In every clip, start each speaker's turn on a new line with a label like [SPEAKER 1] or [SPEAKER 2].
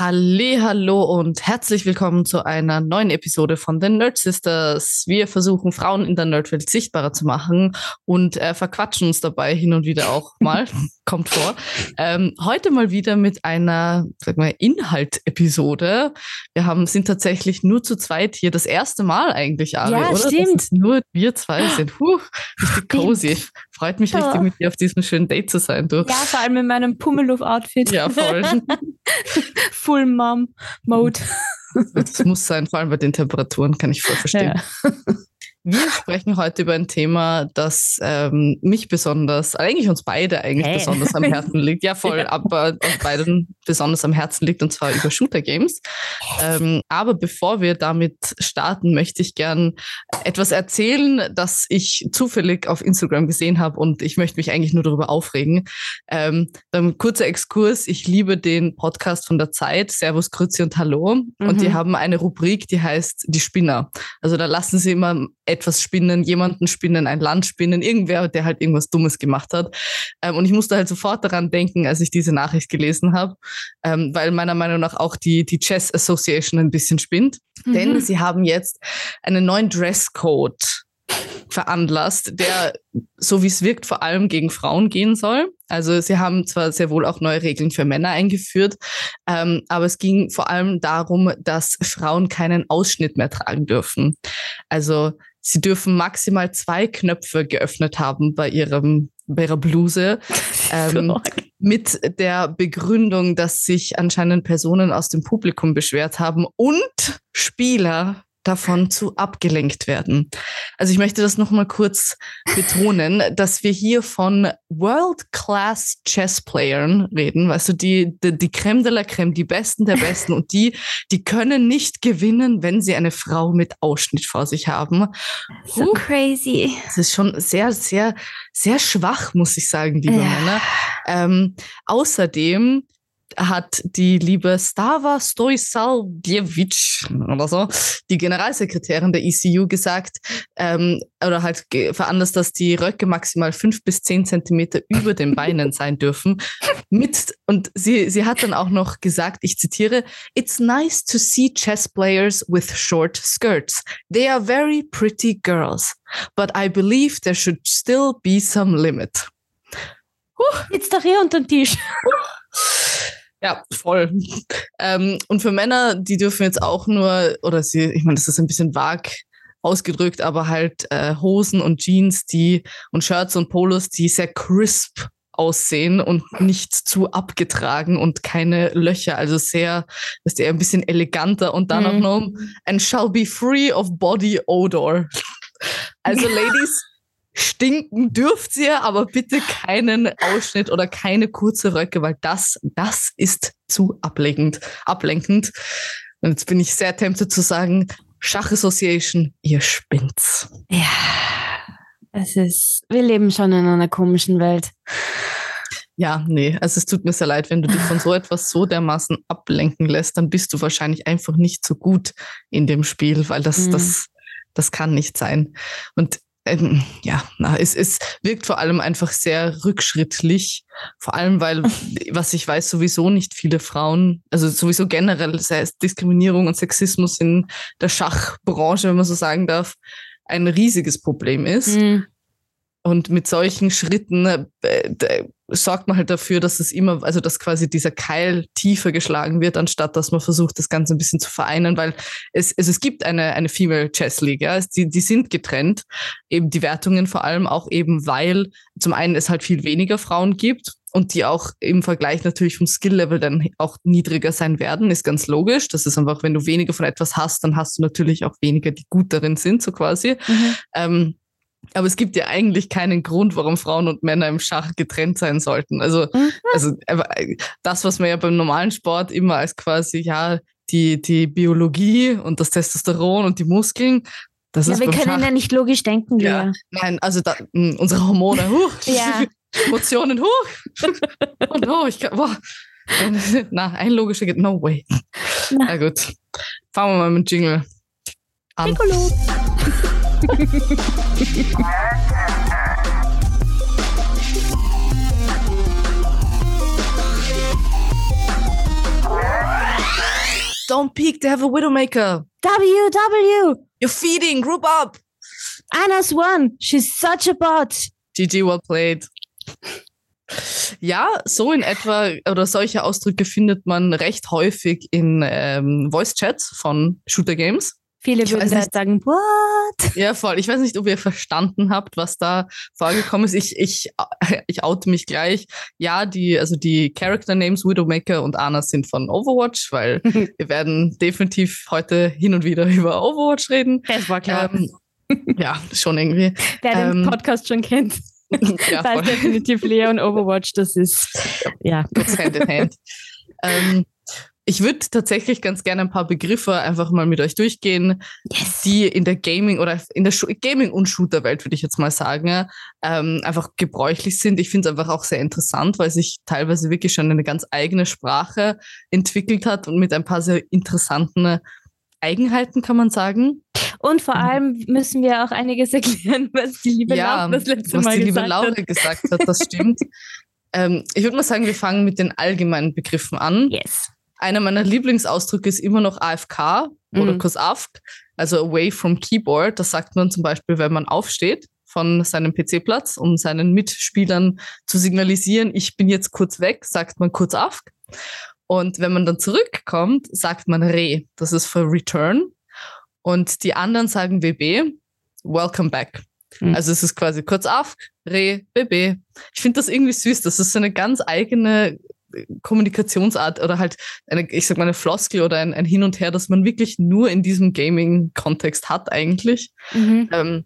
[SPEAKER 1] Hallo und herzlich willkommen zu einer neuen Episode von den Nerd Sisters. Wir versuchen Frauen in der Nerdwelt sichtbarer zu machen und äh, verquatschen uns dabei hin und wieder auch mal, kommt vor. Ähm, heute mal wieder mit einer, sag mal, Inhalt-Episode. Wir haben sind tatsächlich nur zu zweit hier, das erste Mal eigentlich, Ari,
[SPEAKER 2] ja,
[SPEAKER 1] oder?
[SPEAKER 2] Stimmt.
[SPEAKER 1] nur wir zwei sind. Huh, richtig cozy. Freut mich richtig, mit dir auf diesem schönen Date zu sein, du.
[SPEAKER 2] Ja, vor allem in meinem Pummeluff-Outfit.
[SPEAKER 1] Ja, voll.
[SPEAKER 2] Full Mom Mode.
[SPEAKER 1] Das muss sein, vor allem bei den Temperaturen, kann ich voll verstehen. Ja. Wir sprechen heute über ein Thema, das ähm, mich besonders, eigentlich uns beide eigentlich hey. besonders am Herzen liegt. Ja, voll, aber uns beiden besonders am Herzen liegt und zwar über Shooter Games. Ähm, aber bevor wir damit starten, möchte ich gern etwas erzählen, das ich zufällig auf Instagram gesehen habe und ich möchte mich eigentlich nur darüber aufregen. Ähm, dann kurzer Exkurs. Ich liebe den Podcast von der Zeit, Servus, Grüezi und Hallo. Mhm. Und die mhm. haben eine Rubrik, die heißt Die Spinner. Also da lassen sie immer etwas spinnen, jemanden spinnen, ein Land spinnen, irgendwer, der halt irgendwas Dummes gemacht hat. Ähm, und ich musste halt sofort daran denken, als ich diese Nachricht gelesen habe, ähm, weil meiner Meinung nach auch die, die Chess Association ein bisschen spinnt. Mhm. Denn sie haben jetzt einen neuen Dresscode veranlasst, der, so wie es wirkt, vor allem gegen Frauen gehen soll. Also sie haben zwar sehr wohl auch neue Regeln für Männer eingeführt, ähm, aber es ging vor allem darum, dass Frauen keinen Ausschnitt mehr tragen dürfen. Also sie dürfen maximal zwei Knöpfe geöffnet haben bei ihrem bei ihrer Bluse. Ähm, mit der Begründung, dass sich anscheinend Personen aus dem Publikum beschwert haben und Spieler davon zu abgelenkt werden. Also ich möchte das nochmal kurz betonen, dass wir hier von World-Class Chess-Playern reden, weißt du, die, die, die Creme de la Creme, die Besten der Besten und die, die können nicht gewinnen, wenn sie eine Frau mit Ausschnitt vor sich haben.
[SPEAKER 2] So uh, crazy.
[SPEAKER 1] Das ist schon sehr, sehr, sehr schwach, muss ich sagen, liebe ja. Männer. Ähm, außerdem hat die liebe Stava Stojsaljevic oder so, die Generalsekretärin der ECU, gesagt, ähm, oder halt veranlasst, dass die Röcke maximal fünf bis zehn Zentimeter über den Beinen sein dürfen. Mit, und sie, sie hat dann auch noch gesagt, ich zitiere, It's nice to see chess players with short skirts. They are very pretty girls. But I believe there should still be some limit.
[SPEAKER 2] Jetzt doch hier unter den Tisch.
[SPEAKER 1] Ja, voll. Ähm, und für Männer, die dürfen jetzt auch nur, oder sie, ich meine, das ist ein bisschen vag ausgedrückt, aber halt äh, Hosen und Jeans, die und Shirts und Polos, die sehr crisp aussehen und nicht zu abgetragen und keine Löcher, also sehr, ist eher ein bisschen eleganter und dann mhm. auch noch ein shall be free of body odor. Also Ladies, Stinken dürft ihr, aber bitte keinen Ausschnitt oder keine kurze Röcke, weil das, das ist zu ablenkend. ablenkend. Und jetzt bin ich sehr tempted zu sagen, Schach Association, ihr spinnt's.
[SPEAKER 2] Ja, es ist, wir leben schon in einer komischen Welt.
[SPEAKER 1] Ja, nee, also es tut mir sehr leid, wenn du dich von so etwas so dermaßen ablenken lässt, dann bist du wahrscheinlich einfach nicht so gut in dem Spiel, weil das, mhm. das, das kann nicht sein. Und ähm, ja, na, es, es wirkt vor allem einfach sehr rückschrittlich. Vor allem, weil, was ich weiß, sowieso nicht viele Frauen, also sowieso generell, sei es Diskriminierung und Sexismus in der Schachbranche, wenn man so sagen darf, ein riesiges Problem ist. Mhm. Und mit solchen Schritten äh, sorgt man halt dafür, dass es immer, also dass quasi dieser Keil tiefer geschlagen wird, anstatt dass man versucht, das Ganze ein bisschen zu vereinen, weil es, also es gibt eine, eine Female Chess League, ja, die, die sind getrennt, eben die Wertungen vor allem auch eben, weil zum einen es halt viel weniger Frauen gibt und die auch im Vergleich natürlich vom Skill-Level dann auch niedriger sein werden, ist ganz logisch. Das ist einfach, wenn du weniger von etwas hast, dann hast du natürlich auch weniger, die gut darin sind, so quasi. Mhm. Ähm, aber es gibt ja eigentlich keinen Grund, warum Frauen und Männer im Schach getrennt sein sollten. Also, mhm. also das, was man ja beim normalen Sport immer als quasi, ja, die, die Biologie und das Testosteron und die Muskeln, das
[SPEAKER 2] ja,
[SPEAKER 1] ist
[SPEAKER 2] wir können Schach. ja nicht logisch denken, ja. ja.
[SPEAKER 1] Nein, also da, unsere Hormone, huch,
[SPEAKER 2] ja.
[SPEAKER 1] Emotionen, hoch und hoch. Ich kann, boah. Na, ein logischer geht, no way. Na. Na gut, fangen wir mal mit dem Jingle an. Piccolo. Stone Peak, they have a Widowmaker.
[SPEAKER 2] W, W.
[SPEAKER 1] You're feeding, group up.
[SPEAKER 2] Anna's one. She's such a bot.
[SPEAKER 1] GG, well played. Ja, so in etwa oder solche Ausdrücke findet man recht häufig in ähm, Voice-Chats von Shooter Games.
[SPEAKER 2] Viele würden da sagen, what?
[SPEAKER 1] Ja, voll. Ich weiß nicht, ob ihr verstanden habt, was da vorgekommen ist. Ich, ich, ich oute mich gleich. Ja, die, also die Character Names Widowmaker und Anna sind von Overwatch, weil wir werden definitiv heute hin und wieder über Overwatch reden.
[SPEAKER 2] Das war klar. Ähm,
[SPEAKER 1] ja, schon irgendwie.
[SPEAKER 2] Wer den ähm, Podcast schon kennt. Ja, das ist definitiv Lea und Overwatch, das ist, ja.
[SPEAKER 1] Das Hand in Hand. ähm, ich würde tatsächlich ganz gerne ein paar Begriffe einfach mal mit euch durchgehen, yes. die in der Gaming oder in der Gaming- und Shooter-Welt, würde ich jetzt mal sagen, ähm, einfach gebräuchlich sind. Ich finde es einfach auch sehr interessant, weil sich teilweise wirklich schon eine ganz eigene Sprache entwickelt hat und mit ein paar sehr interessanten Eigenheiten, kann man sagen.
[SPEAKER 2] Und vor mhm. allem müssen wir auch einiges erklären, was die liebe ja, Laura das letzte
[SPEAKER 1] was
[SPEAKER 2] Mal
[SPEAKER 1] die
[SPEAKER 2] liebe
[SPEAKER 1] Laura
[SPEAKER 2] hat.
[SPEAKER 1] gesagt hat, das stimmt. ähm, ich würde mal sagen, wir fangen mit den allgemeinen Begriffen an.
[SPEAKER 2] Yes.
[SPEAKER 1] Einer meiner Lieblingsausdrücke ist immer noch AFK oder mhm. KOSAFK, also away from keyboard. Das sagt man zum Beispiel, wenn man aufsteht von seinem PC-Platz, um seinen Mitspielern zu signalisieren, ich bin jetzt kurz weg, sagt man kurz AFK. Und wenn man dann zurückkommt, sagt man Re. Das ist für Return. Und die anderen sagen WB, Welcome back. Mhm. Also es ist quasi kurz AFK, Re, BB. Ich finde das irgendwie süß. Das ist so eine ganz eigene Kommunikationsart oder halt eine, ich sag mal, eine Floskel oder ein, ein Hin und Her, das man wirklich nur in diesem Gaming-Kontext hat eigentlich. Mhm. Ähm,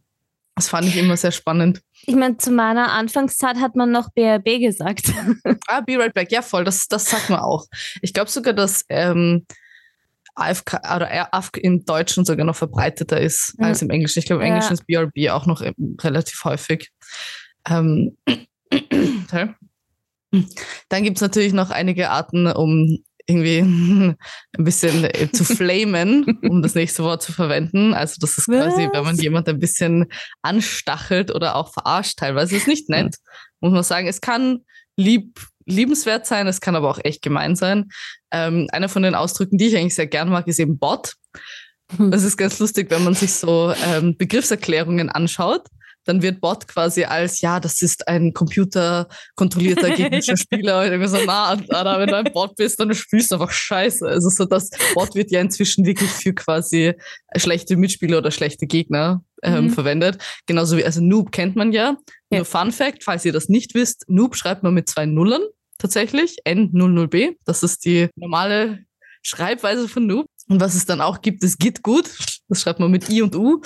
[SPEAKER 1] das fand ich immer sehr spannend.
[SPEAKER 2] Ich meine, zu meiner Anfangszeit hat man noch BRB gesagt.
[SPEAKER 1] ah, Be Right Back, ja voll, das, das sagt man auch. Ich glaube sogar, dass ähm, AFK oder AFK im Deutschen sogar noch verbreiteter ist ja. als im Englischen. Ich glaube, im ja. Englischen ist BRB auch noch ähm, relativ häufig. Ähm, okay. Dann gibt es natürlich noch einige Arten, um irgendwie ein bisschen äh, zu flamen, um das nächste Wort zu verwenden. Also das ist quasi, wenn man jemand ein bisschen anstachelt oder auch verarscht teilweise. Ist nicht nett, muss man sagen. Es kann lieb, liebenswert sein, es kann aber auch echt gemein sein. Ähm, einer von den Ausdrücken, die ich eigentlich sehr gern mag, ist eben Bot. Hm. Das ist ganz lustig, wenn man sich so ähm, Begriffserklärungen anschaut dann wird Bot quasi als, ja, das ist ein computerkontrollierter gegnerischer Spieler. Und irgendwie so, na, Alter, wenn du ein Bot bist, dann spielst du einfach scheiße. Also so das Bot wird ja inzwischen wirklich für quasi schlechte Mitspieler oder schlechte Gegner ähm, mhm. verwendet. Genauso wie, also Noob kennt man ja. ja. Nur Fun Fact, falls ihr das nicht wisst, Noob schreibt man mit zwei Nullen tatsächlich, N00B. Das ist die normale Schreibweise von Noob. Und was es dann auch gibt, ist Git gut. Das schreibt man mit I und U.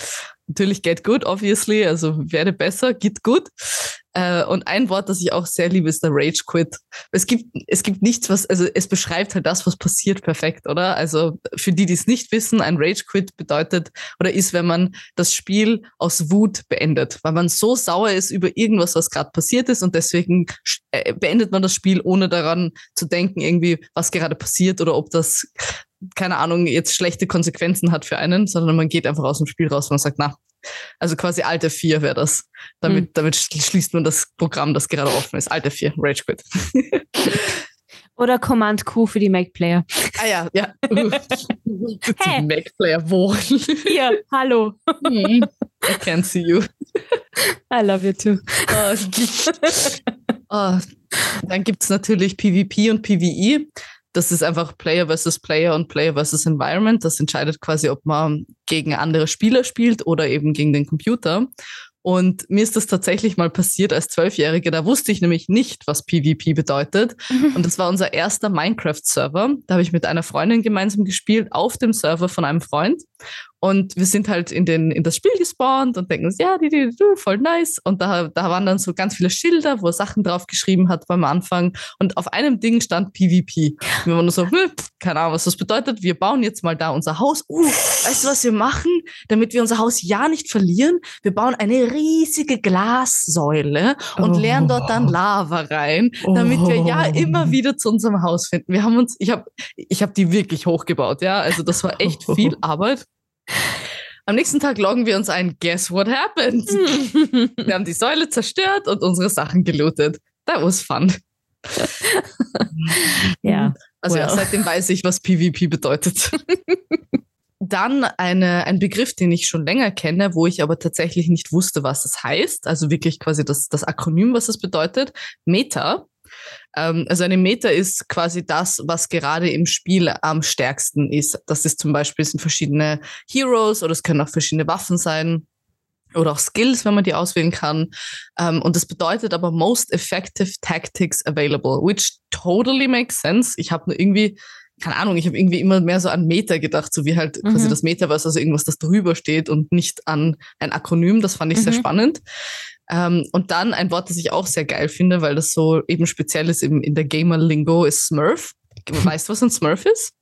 [SPEAKER 1] Natürlich get good, obviously, also werde besser, get good. Äh, und ein Wort, das ich auch sehr liebe, ist der Rage Quit. Es gibt, es gibt nichts, was, also es beschreibt halt das, was passiert, perfekt, oder? Also für die, die es nicht wissen, ein Rage Quit bedeutet oder ist, wenn man das Spiel aus Wut beendet, weil man so sauer ist über irgendwas, was gerade passiert ist und deswegen äh, beendet man das Spiel, ohne daran zu denken, irgendwie, was gerade passiert oder ob das keine Ahnung, jetzt schlechte Konsequenzen hat für einen, sondern man geht einfach aus dem Spiel raus und sagt, na, also quasi Alte 4 wäre das. Damit, hm. damit schließt man das Programm, das gerade offen ist. Alte 4, Rage Quit.
[SPEAKER 2] Oder Command Q für die Mac Player.
[SPEAKER 1] Ah ja, ja. hey. Mac Player, wo?
[SPEAKER 2] Hier, hallo.
[SPEAKER 1] I can't see you.
[SPEAKER 2] I love you too.
[SPEAKER 1] Oh, oh. Dann gibt es natürlich PvP und PvE das ist einfach Player versus Player und Player versus Environment. Das entscheidet quasi, ob man gegen andere Spieler spielt oder eben gegen den Computer. Und mir ist das tatsächlich mal passiert als Zwölfjährige. Da wusste ich nämlich nicht, was PvP bedeutet. Mhm. Und das war unser erster Minecraft-Server. Da habe ich mit einer Freundin gemeinsam gespielt auf dem Server von einem Freund. Und wir sind halt in, den, in das Spiel gespawnt und denken uns, ja, die, die, die, voll nice. Und da, da waren dann so ganz viele Schilder, wo er Sachen drauf geschrieben hat beim Anfang. Und auf einem Ding stand PvP. Und wir waren nur so, hm, keine Ahnung, was das bedeutet. Wir bauen jetzt mal da unser Haus. Uh, weißt du, was wir machen, damit wir unser Haus ja nicht verlieren? Wir bauen eine riesige Glassäule und oh. leeren dort dann Lava rein, damit wir ja immer wieder zu unserem Haus finden. Wir haben uns, ich habe ich hab die wirklich hochgebaut, ja. Also das war echt viel Arbeit. Am nächsten Tag loggen wir uns ein Guess what happened? wir haben die Säule zerstört und unsere Sachen gelootet. That was fun.
[SPEAKER 2] ja.
[SPEAKER 1] Also well. ja, seitdem weiß ich, was PvP bedeutet. Dann eine, ein Begriff, den ich schon länger kenne, wo ich aber tatsächlich nicht wusste, was es heißt. Also wirklich quasi das, das Akronym, was es bedeutet. Meta. Ähm, also eine Meta ist quasi das, was gerade im Spiel am stärksten ist. Das ist zum Beispiel sind verschiedene Heroes oder es können auch verschiedene Waffen sein oder auch Skills, wenn man die auswählen kann. Um, und das bedeutet aber most effective tactics available, which totally makes sense. Ich habe nur irgendwie keine Ahnung, ich habe irgendwie immer mehr so an Meta gedacht, so wie halt mhm. quasi das Metaverse, also irgendwas, das drüber steht und nicht an ein Akronym. Das fand ich mhm. sehr spannend. Ähm, und dann ein Wort, das ich auch sehr geil finde, weil das so eben speziell ist in, in der Gamer-Lingo, ist Smurf. Weißt du, was ein Smurf ist?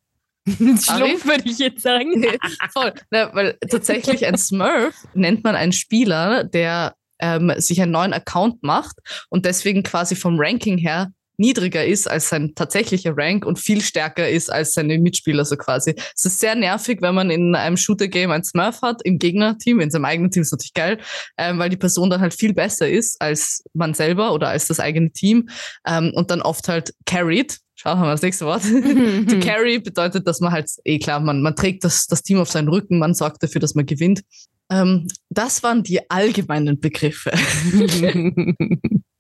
[SPEAKER 2] Schlumpf würde ich jetzt sagen.
[SPEAKER 1] Voll. Na, weil tatsächlich ein Smurf nennt man einen Spieler, der ähm, sich einen neuen Account macht und deswegen quasi vom Ranking her niedriger ist als sein tatsächlicher Rank und viel stärker ist als seine Mitspieler so quasi. Es ist sehr nervig, wenn man in einem Shooter-Game ein Smurf hat im Gegnerteam, in seinem eigenen Team ist natürlich geil, ähm, weil die Person dann halt viel besser ist als man selber oder als das eigene Team ähm, und dann oft halt carried. Schau, haben wir das nächste Wort. to carry bedeutet, dass man halt, eh klar, man, man trägt das, das Team auf seinen Rücken, man sorgt dafür, dass man gewinnt. Ähm, das waren die allgemeinen Begriffe.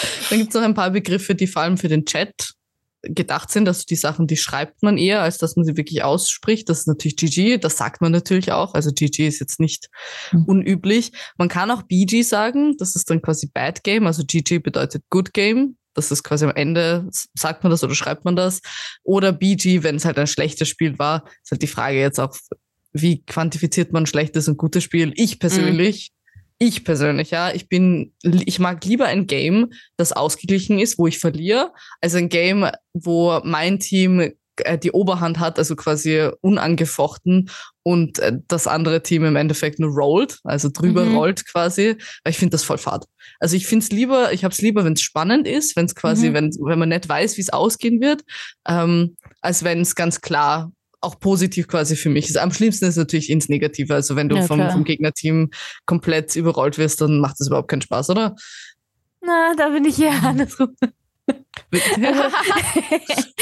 [SPEAKER 1] Dann gibt es noch ein paar Begriffe, die vor allem für den Chat gedacht sind, dass die Sachen, die schreibt man eher, als dass man sie wirklich ausspricht. Das ist natürlich GG, das sagt man natürlich auch. Also GG ist jetzt nicht mhm. unüblich. Man kann auch BG sagen, das ist dann quasi Bad Game. Also GG bedeutet Good Game. Das ist quasi am Ende, sagt man das oder schreibt man das. Oder BG, wenn es halt ein schlechtes Spiel war, ist halt die Frage jetzt auch, wie quantifiziert man ein schlechtes und gutes Spiel? Ich persönlich mhm ich persönlich, ja, ich bin, ich mag lieber ein Game, das ausgeglichen ist, wo ich verliere, als ein Game, wo mein Team äh, die Oberhand hat, also quasi unangefochten und äh, das andere Team im Endeffekt nur rollt, also drüber mhm. rollt quasi, weil ich finde das voll fad. Also ich finde es lieber, ich habe es lieber, wenn es spannend ist, wenn es quasi, mhm. wenn, wenn man nicht weiß, wie es ausgehen wird, ähm, als wenn es ganz klar auch positiv quasi für mich ist. Am schlimmsten ist natürlich ins Negative. Also wenn du ja, vom, vom Gegnerteam komplett überrollt wirst, dann macht das überhaupt keinen Spaß, oder?
[SPEAKER 2] Na, da bin ich ja andersrum.
[SPEAKER 1] ja,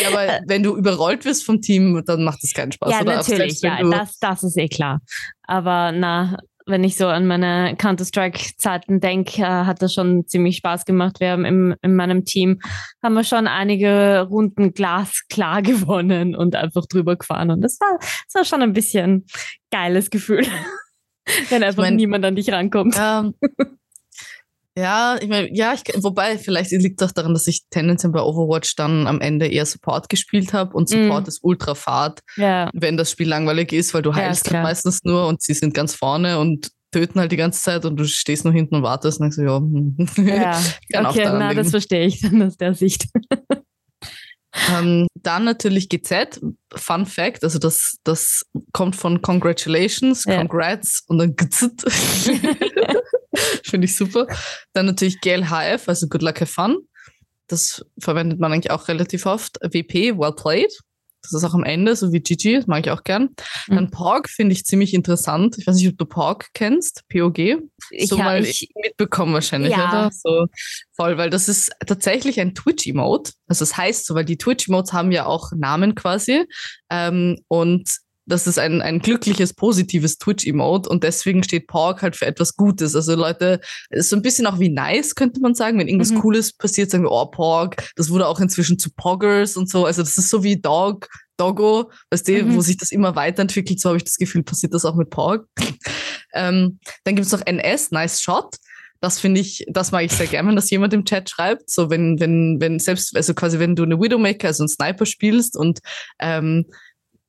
[SPEAKER 1] aber wenn du überrollt wirst vom Team, dann macht das keinen Spaß.
[SPEAKER 2] Ja,
[SPEAKER 1] oder?
[SPEAKER 2] natürlich, ja, das, das ist eh klar. Aber na, wenn ich so an meine Counter-Strike-Zeiten denke, äh, hat das schon ziemlich Spaß gemacht. Wir haben im, in meinem Team haben wir schon einige Runden glasklar gewonnen und einfach drüber gefahren. Und das war, das war schon ein bisschen geiles Gefühl, wenn einfach ich mein, niemand an dich rankommt.
[SPEAKER 1] Ähm, ja, ich meine, ja, ich, wobei vielleicht liegt es auch daran, dass ich tendenziell bei Overwatch dann am Ende eher Support gespielt habe und Support mm. ist ultra fad, ja. wenn das Spiel langweilig ist, weil du heilst ja, halt meistens nur und sie sind ganz vorne und töten halt die ganze Zeit und du stehst nur hinten und wartest und denkst so, ja, hm.
[SPEAKER 2] ja okay, na, das verstehe ich dann aus der Sicht.
[SPEAKER 1] ähm, dann natürlich GZ, Fun Fact, also das, das kommt von Congratulations, ja. Congrats und dann GZ. Finde ich super. Dann natürlich GLHF, also Good Luck Have Fun. Das verwendet man eigentlich auch relativ oft. WP, Well Played. Das ist auch am Ende, so wie GG, das mag ich auch gern. Mhm. Dann POG finde ich ziemlich interessant. Ich weiß nicht, ob du POG kennst, POG. So ja, mal ich, mitbekommen wahrscheinlich, ja. oder? So voll, weil das ist tatsächlich ein Twitch-Emote. Also das heißt so, weil die Twitch-Emotes haben ja auch Namen quasi. Ähm, und das ist ein, ein glückliches, positives Twitch-Emote und deswegen steht Porg halt für etwas Gutes. Also Leute, ist so ein bisschen auch wie nice, könnte man sagen. Wenn irgendwas mhm. Cooles passiert, sagen wir, oh, Porg. Das wurde auch inzwischen zu Poggers und so. Also das ist so wie Dog, Doggo, weißt du, mhm. wo sich das immer weiterentwickelt. So habe ich das Gefühl, passiert das auch mit Porg. ähm, dann gibt es noch NS, Nice Shot. Das finde ich, das mag ich sehr gerne, wenn das jemand im Chat schreibt. So, wenn, wenn, wenn selbst, also quasi, wenn du eine Widowmaker, also einen Sniper spielst und ähm,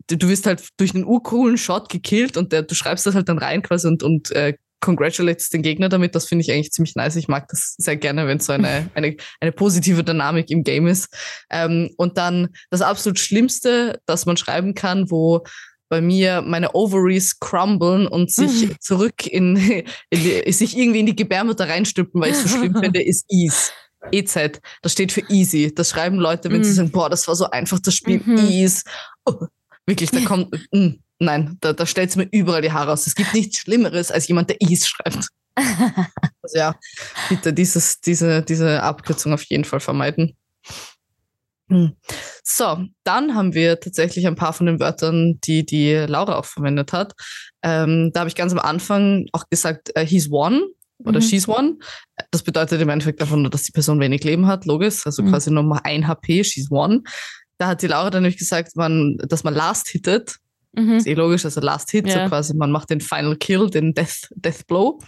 [SPEAKER 1] du wirst halt durch einen urcoolen Shot gekillt und der, du schreibst das halt dann rein quasi und, und äh, congratulates den Gegner damit. Das finde ich eigentlich ziemlich nice. Ich mag das sehr gerne, wenn so eine, eine, eine positive Dynamik im Game ist. Ähm, und dann das absolut Schlimmste, das man schreiben kann, wo bei mir meine Ovaries crumblen und sich mhm. zurück in, in die, sich irgendwie in die Gebärmutter reinstülpen, weil ich so schlimm finde, ist Ease. EZ, das steht für easy. Das schreiben Leute, wenn mhm. sie sagen, boah, das war so einfach, das Spiel mhm. Ease. Oh, Wirklich, da kommt, mh, mm, nein, da, da stellt es mir überall die Haare aus. Es gibt nichts Schlimmeres als jemand, der Is schreibt. also ja, bitte dieses, diese, diese Abkürzung auf jeden Fall vermeiden. Hm. So, dann haben wir tatsächlich ein paar von den Wörtern, die die Laura auch verwendet hat. Ähm, da habe ich ganz am Anfang auch gesagt, uh, he's one oder mhm. she's one. Das bedeutet im Endeffekt einfach nur, dass die Person wenig Leben hat, logisch. Also mhm. quasi nur mal ein HP, she's one. Da hat die Laura dann nämlich gesagt, man, dass man last hittet. Mhm. Ist eh logisch, also last hit, ja. so quasi man macht den Final Kill, den Death, Death Blow.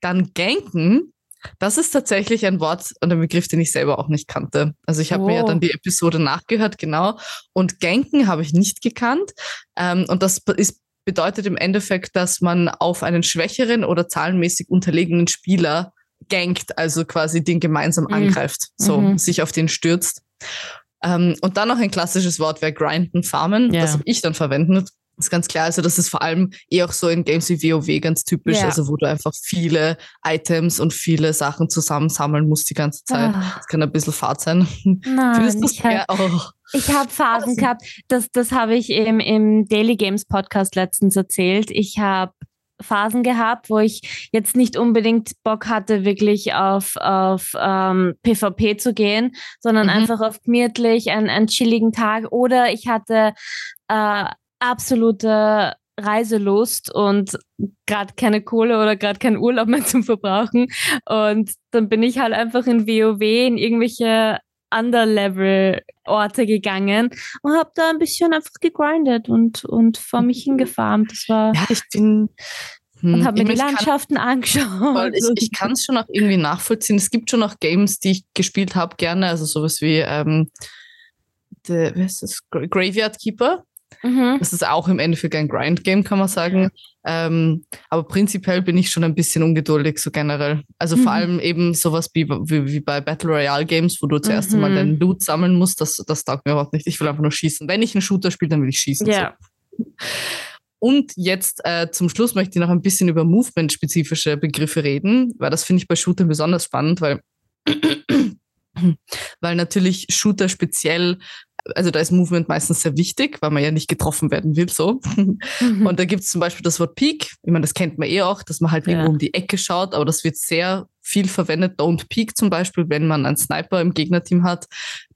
[SPEAKER 1] Dann ganken das ist tatsächlich ein Wort und ein Begriff, den ich selber auch nicht kannte. Also ich habe oh. mir ja dann oh. die Episode nachgehört, genau. Und Genken habe ich nicht gekannt. Ähm, und das ist, bedeutet im Endeffekt, dass man auf einen schwächeren oder zahlenmäßig unterlegenen Spieler gankt, also quasi den gemeinsam mhm. angreift, so mhm. sich auf den stürzt. Ähm, und dann noch ein klassisches Wort wäre grinden, farmen. Ja. Das habe ich dann verwendet, ist ganz klar. Also das ist vor allem eh auch so in Games wie WoW ganz typisch, ja. also wo du einfach viele Items und viele Sachen zusammensammeln musst die ganze Zeit. Ah. Das kann ein bisschen fad sein.
[SPEAKER 2] Nein, Findest du das
[SPEAKER 1] hab,
[SPEAKER 2] auch? Ich habe Phasen gehabt, das, das habe ich im, im Daily Games Podcast letztens erzählt. Ich habe Phasen gehabt, wo ich jetzt nicht unbedingt Bock hatte, wirklich auf, auf ähm, PvP zu gehen, sondern mhm. einfach auf gemütlich einen, einen chilligen Tag. Oder ich hatte äh, absolute Reiselust und gerade keine Kohle oder gerade keinen Urlaub mehr zum Verbrauchen. Und dann bin ich halt einfach in WoW in irgendwelche Underlevel-Orte gegangen und habe da ein bisschen einfach gegrindet und, und vor mich hingefarmt. Das war.
[SPEAKER 1] Ja, ich bin.
[SPEAKER 2] Hm, und habe mir die Landschaften kann, angeschaut.
[SPEAKER 1] Ich, ich kann es schon auch irgendwie nachvollziehen. Es gibt schon auch Games, die ich gespielt habe, gerne. Also sowas wie ähm, the? Graveyard Keeper. Mhm. Das ist auch im Endeffekt ein Grind-Game, kann man sagen. Ähm, aber prinzipiell bin ich schon ein bisschen ungeduldig, so generell. Also mhm. vor allem eben sowas wie, wie, wie bei Battle Royale Games, wo du zuerst mhm. einmal deinen Loot sammeln musst, das, das taugt mir überhaupt nicht. Ich will einfach nur schießen. Wenn ich einen Shooter spiele, dann will ich schießen.
[SPEAKER 2] Ja.
[SPEAKER 1] So. Und jetzt äh, zum Schluss möchte ich noch ein bisschen über Movement-spezifische Begriffe reden, weil das finde ich bei Shootern besonders spannend, weil weil natürlich Shooter speziell also da ist Movement meistens sehr wichtig, weil man ja nicht getroffen werden will, so. Mhm. Und da gibt es zum Beispiel das Wort Peak. Ich meine, das kennt man eh auch, dass man halt ja. irgendwo um die Ecke schaut, aber das wird sehr viel verwendet. Don't Peak zum Beispiel, wenn man einen Sniper im Gegnerteam hat.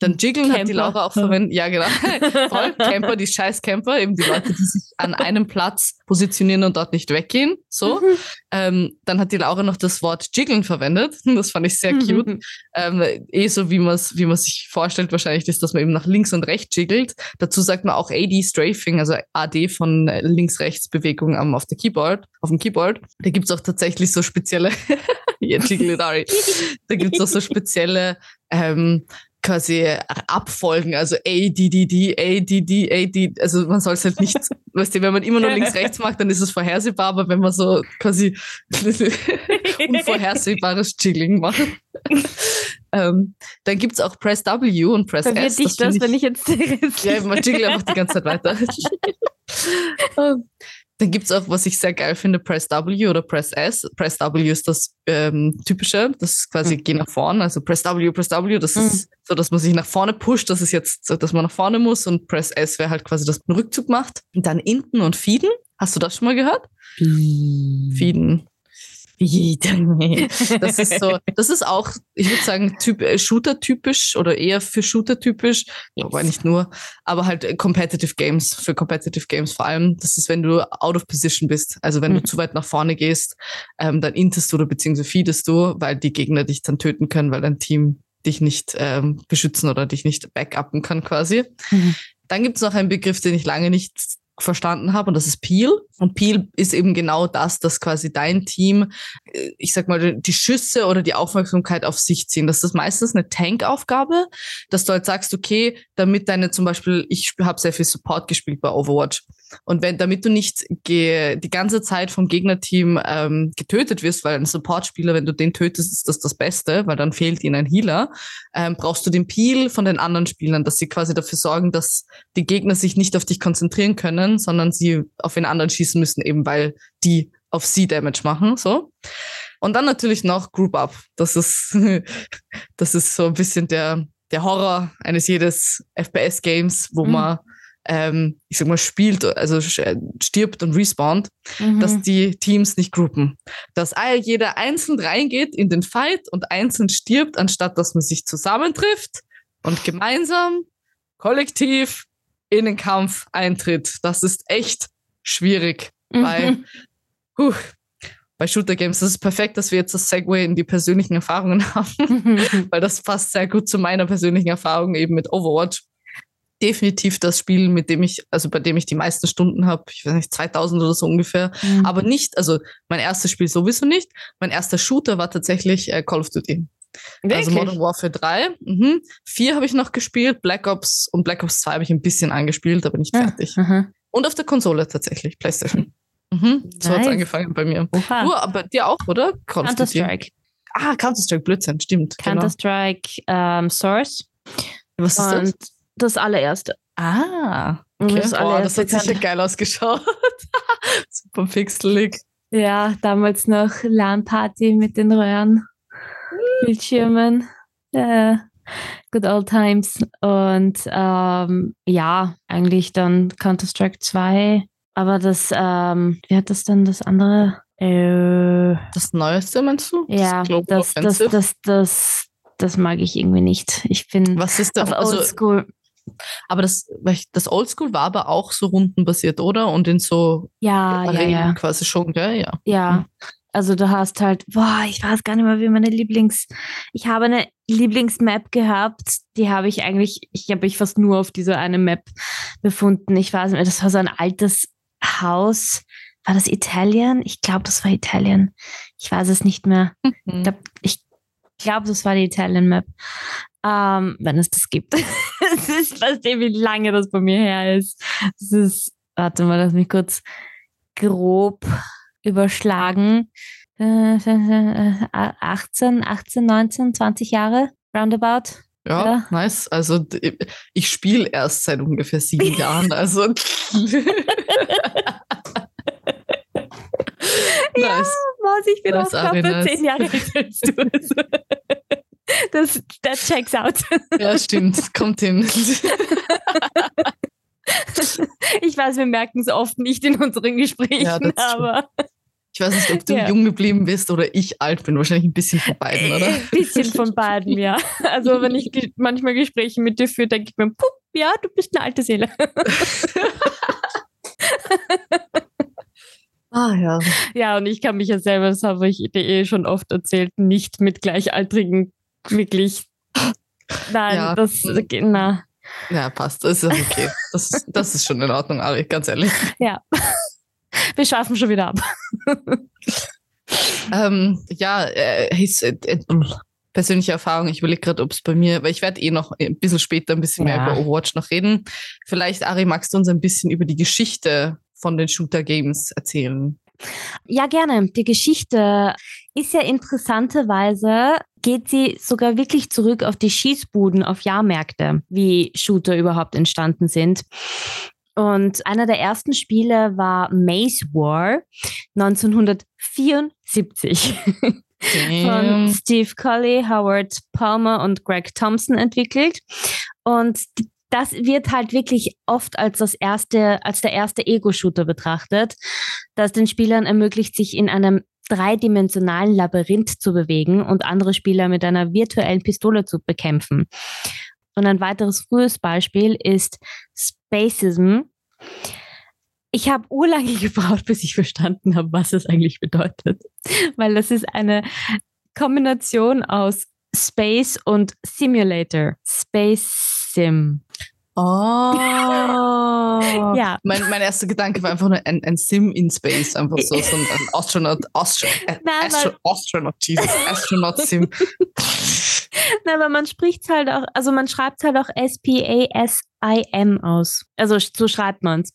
[SPEAKER 1] Dann Jiggeln hat die Laura auch verwendet. Ja, genau. Voll. Camper, die scheiß Camper, eben die Leute, die sich an einem Platz positionieren und dort nicht weggehen. So. Mhm. Ähm, dann hat die Laura noch das Wort Jiggeln verwendet. Das fand ich sehr mhm. cute. Ähm, eh so, wie man es wie man sich vorstellt, wahrscheinlich ist, dass man eben nach links und rechts jiggelt. Dazu sagt man auch AD Strafing, also AD von Links-Rechts-Bewegung auf der Keyboard, auf dem Keyboard. Da gibt's auch tatsächlich so spezielle Jiggly Da gibt es auch so spezielle ähm, quasi Abfolgen, also A, D, D, D, A, D, D, A, D. Also man soll es halt nicht, weißt du, wenn man immer nur links, rechts macht, dann ist es vorhersehbar, aber wenn man so quasi unvorhersehbares Jiggling macht. ähm, dann gibt es auch Press W und Press
[SPEAKER 2] Verwirrt
[SPEAKER 1] S.
[SPEAKER 2] Dich das, das wenn ich jetzt
[SPEAKER 1] Ja, man jiggelt einfach die ganze Zeit weiter. Dann gibt es auch, was ich sehr geil finde, Press W oder Press S. Press W ist das ähm, Typische, das ist quasi mhm. geh nach vorne. Also Press W, Press W, das mhm. ist so, dass man sich nach vorne pusht, das ist jetzt, so, dass man nach vorne muss und Press S wäre halt quasi, dass man Rückzug macht. Und dann Inten und Feeden. Hast du das schon mal gehört? Feeden. Das ist so, das ist auch, ich würde sagen, typ, äh, Shooter-typisch oder eher für Shooter-typisch, yes. aber nicht nur, aber halt äh, Competitive Games, für Competitive Games vor allem. Das ist, wenn du out of position bist. Also wenn mhm. du zu weit nach vorne gehst, ähm, dann intest du oder beziehungsweise feedest du, weil die Gegner dich dann töten können, weil dein Team dich nicht ähm, beschützen oder dich nicht backuppen kann quasi. Mhm. Dann gibt es noch einen Begriff, den ich lange nicht verstanden habe und das ist Peel. Und Peel ist eben genau das, dass quasi dein Team, äh, ich sag mal, die Schüsse oder die Aufmerksamkeit auf sich ziehen. Das ist meistens eine Tank-Aufgabe, dass du halt sagst, okay, damit deine zum Beispiel, ich habe sehr viel Support gespielt bei Overwatch. Und wenn, damit du nicht die ganze Zeit vom Gegnerteam ähm, getötet wirst, weil ein Support-Spieler, wenn du den tötest, ist das das Beste, weil dann fehlt ihnen ein Healer, ähm, brauchst du den Peel von den anderen Spielern, dass sie quasi dafür sorgen, dass die Gegner sich nicht auf dich konzentrieren können, sondern sie auf den anderen schießen schießen müssen, eben weil die auf sie Damage machen, so. Und dann natürlich noch Group Up. Das ist, das ist so ein bisschen der, der Horror eines jedes FPS-Games, wo mhm. man, ähm, ich sag mal, spielt, also stirbt und respawnt, mhm. dass die Teams nicht groupen. Dass jeder einzeln reingeht in den Fight und einzeln stirbt, anstatt dass man sich zusammentrifft und gemeinsam kollektiv in den Kampf eintritt. Das ist echt schwierig, mhm. weil huh, bei Shooter Games das ist perfekt, dass wir jetzt das Segway in die persönlichen Erfahrungen haben, mhm. weil das passt sehr gut zu meiner persönlichen Erfahrung eben mit Overwatch. Definitiv das Spiel, mit dem ich, also bei dem ich die meisten Stunden habe, ich weiß nicht, 2000 oder so ungefähr, mhm. aber nicht, also mein erstes Spiel sowieso nicht. Mein erster Shooter war tatsächlich äh, Call of Duty. Wirklich? Also Modern Warfare 3. Mhm. Vier habe ich noch gespielt, Black Ops und Black Ops 2 habe ich ein bisschen angespielt, aber nicht ah, fertig. Mhm. Und auf der Konsole tatsächlich, PlayStation. Mhm. Nice. So hat es angefangen bei mir. Oha. Du, aber dir auch, oder?
[SPEAKER 2] Counter-Strike.
[SPEAKER 1] Ah, Counter-Strike, Blödsinn, stimmt.
[SPEAKER 2] Genau. Counter-Strike genau. ähm, Source.
[SPEAKER 1] Was ist und das?
[SPEAKER 2] Das allererste.
[SPEAKER 1] Ah, okay. Das, Boah, das hat sicher geil ausgeschaut. Super pixelig.
[SPEAKER 2] Ja, damals noch LAN-Party mit den Röhren. Bildschirmen. Äh, good old times. Und ähm, ja, eigentlich dann Counter-Strike 2. Aber das, ähm, wie hat das dann das andere?
[SPEAKER 1] Äh, das Neueste meinst du?
[SPEAKER 2] Ja, das, das, das, das, das, das mag ich irgendwie nicht. Ich bin
[SPEAKER 1] Was ist da, auf also, Oldschool. Aber das, das Oldschool war aber auch so rundenbasiert, oder? Und in so
[SPEAKER 2] ja, ja, ja.
[SPEAKER 1] quasi schon, gell? Ja.
[SPEAKER 2] Ja, hm. Also du hast halt, boah, ich weiß gar nicht mehr, wie meine Lieblings, ich habe eine Lieblingsmap gehabt, die habe ich eigentlich, ich habe mich fast nur auf dieser eine Map befunden. Ich weiß nicht mehr, das war so ein altes Haus. War das Italien? Ich glaube, das war Italien. Ich weiß es nicht mehr. Mhm. Ich glaube, ich glaub, das war die Italien Map. Ähm, wenn es das gibt. Es ist, weißt du, wie lange das bei mir her ist. Es ist, warte mal, lass mich kurz grob überschlagen. 18, 18, 19, 20 Jahre, roundabout.
[SPEAKER 1] Ja, ja. nice. Also ich spiele erst seit ungefähr sieben Jahren. Also
[SPEAKER 2] Ja, was ich bin nice, auch zehn Jahre alt als du. Das, das checks out.
[SPEAKER 1] Ja, stimmt. Kommt hin.
[SPEAKER 2] Ich weiß, wir merken es oft nicht in unseren Gesprächen, ja, aber.
[SPEAKER 1] Ich weiß nicht, ob du ja. jung geblieben bist oder ich alt bin. Wahrscheinlich ein bisschen von beiden, oder? Ein
[SPEAKER 2] bisschen von beiden, ja. Also, wenn ich manchmal Gespräche mit dir führe, denke ich mir, pup, ja, du bist eine alte Seele.
[SPEAKER 1] Ah, ja.
[SPEAKER 2] Ja, und ich kann mich ja selber, das habe ich dir eh schon oft erzählt, nicht mit Gleichaltrigen wirklich. Nein, ja. das, na.
[SPEAKER 1] Ja, passt. Das ist okay. Das, das ist schon in Ordnung, Ari, ganz ehrlich.
[SPEAKER 2] Ja. Wir schaffen schon wieder ab.
[SPEAKER 1] ähm, ja, äh, äh, äh, persönliche Erfahrung. Ich überlege gerade, ob es bei mir, weil ich werde eh noch ein bisschen später ein bisschen ja. mehr über Overwatch noch reden. Vielleicht, Ari, magst du uns ein bisschen über die Geschichte von den Shooter Games erzählen?
[SPEAKER 2] Ja, gerne. Die Geschichte ist ja interessanterweise, geht sie sogar wirklich zurück auf die Schießbuden, auf Jahrmärkte, wie Shooter überhaupt entstanden sind. Und einer der ersten Spiele war Maze War 1974. Von Steve Colley, Howard Palmer und Greg Thompson entwickelt. Und das wird halt wirklich oft als das erste, als der erste Ego-Shooter betrachtet, das den Spielern ermöglicht, sich in einem dreidimensionalen Labyrinth zu bewegen und andere Spieler mit einer virtuellen Pistole zu bekämpfen. Und ein weiteres frühes Beispiel ist Spacism. Ich habe urlange gebraucht, bis ich verstanden habe, was es eigentlich bedeutet. Weil das ist eine Kombination aus Space und Simulator. Space Sim.
[SPEAKER 1] Oh. ja. Mein, mein erster Gedanke war einfach nur ein, ein Sim in Space, einfach so, so ein Astronaut, Astro, Nein, Astro, Astronaut, Jesus, Astronaut Sim.
[SPEAKER 2] Na, aber man spricht halt auch, also man schreibt halt auch S-P-A-S-I-M aus. Also so schreibt man es.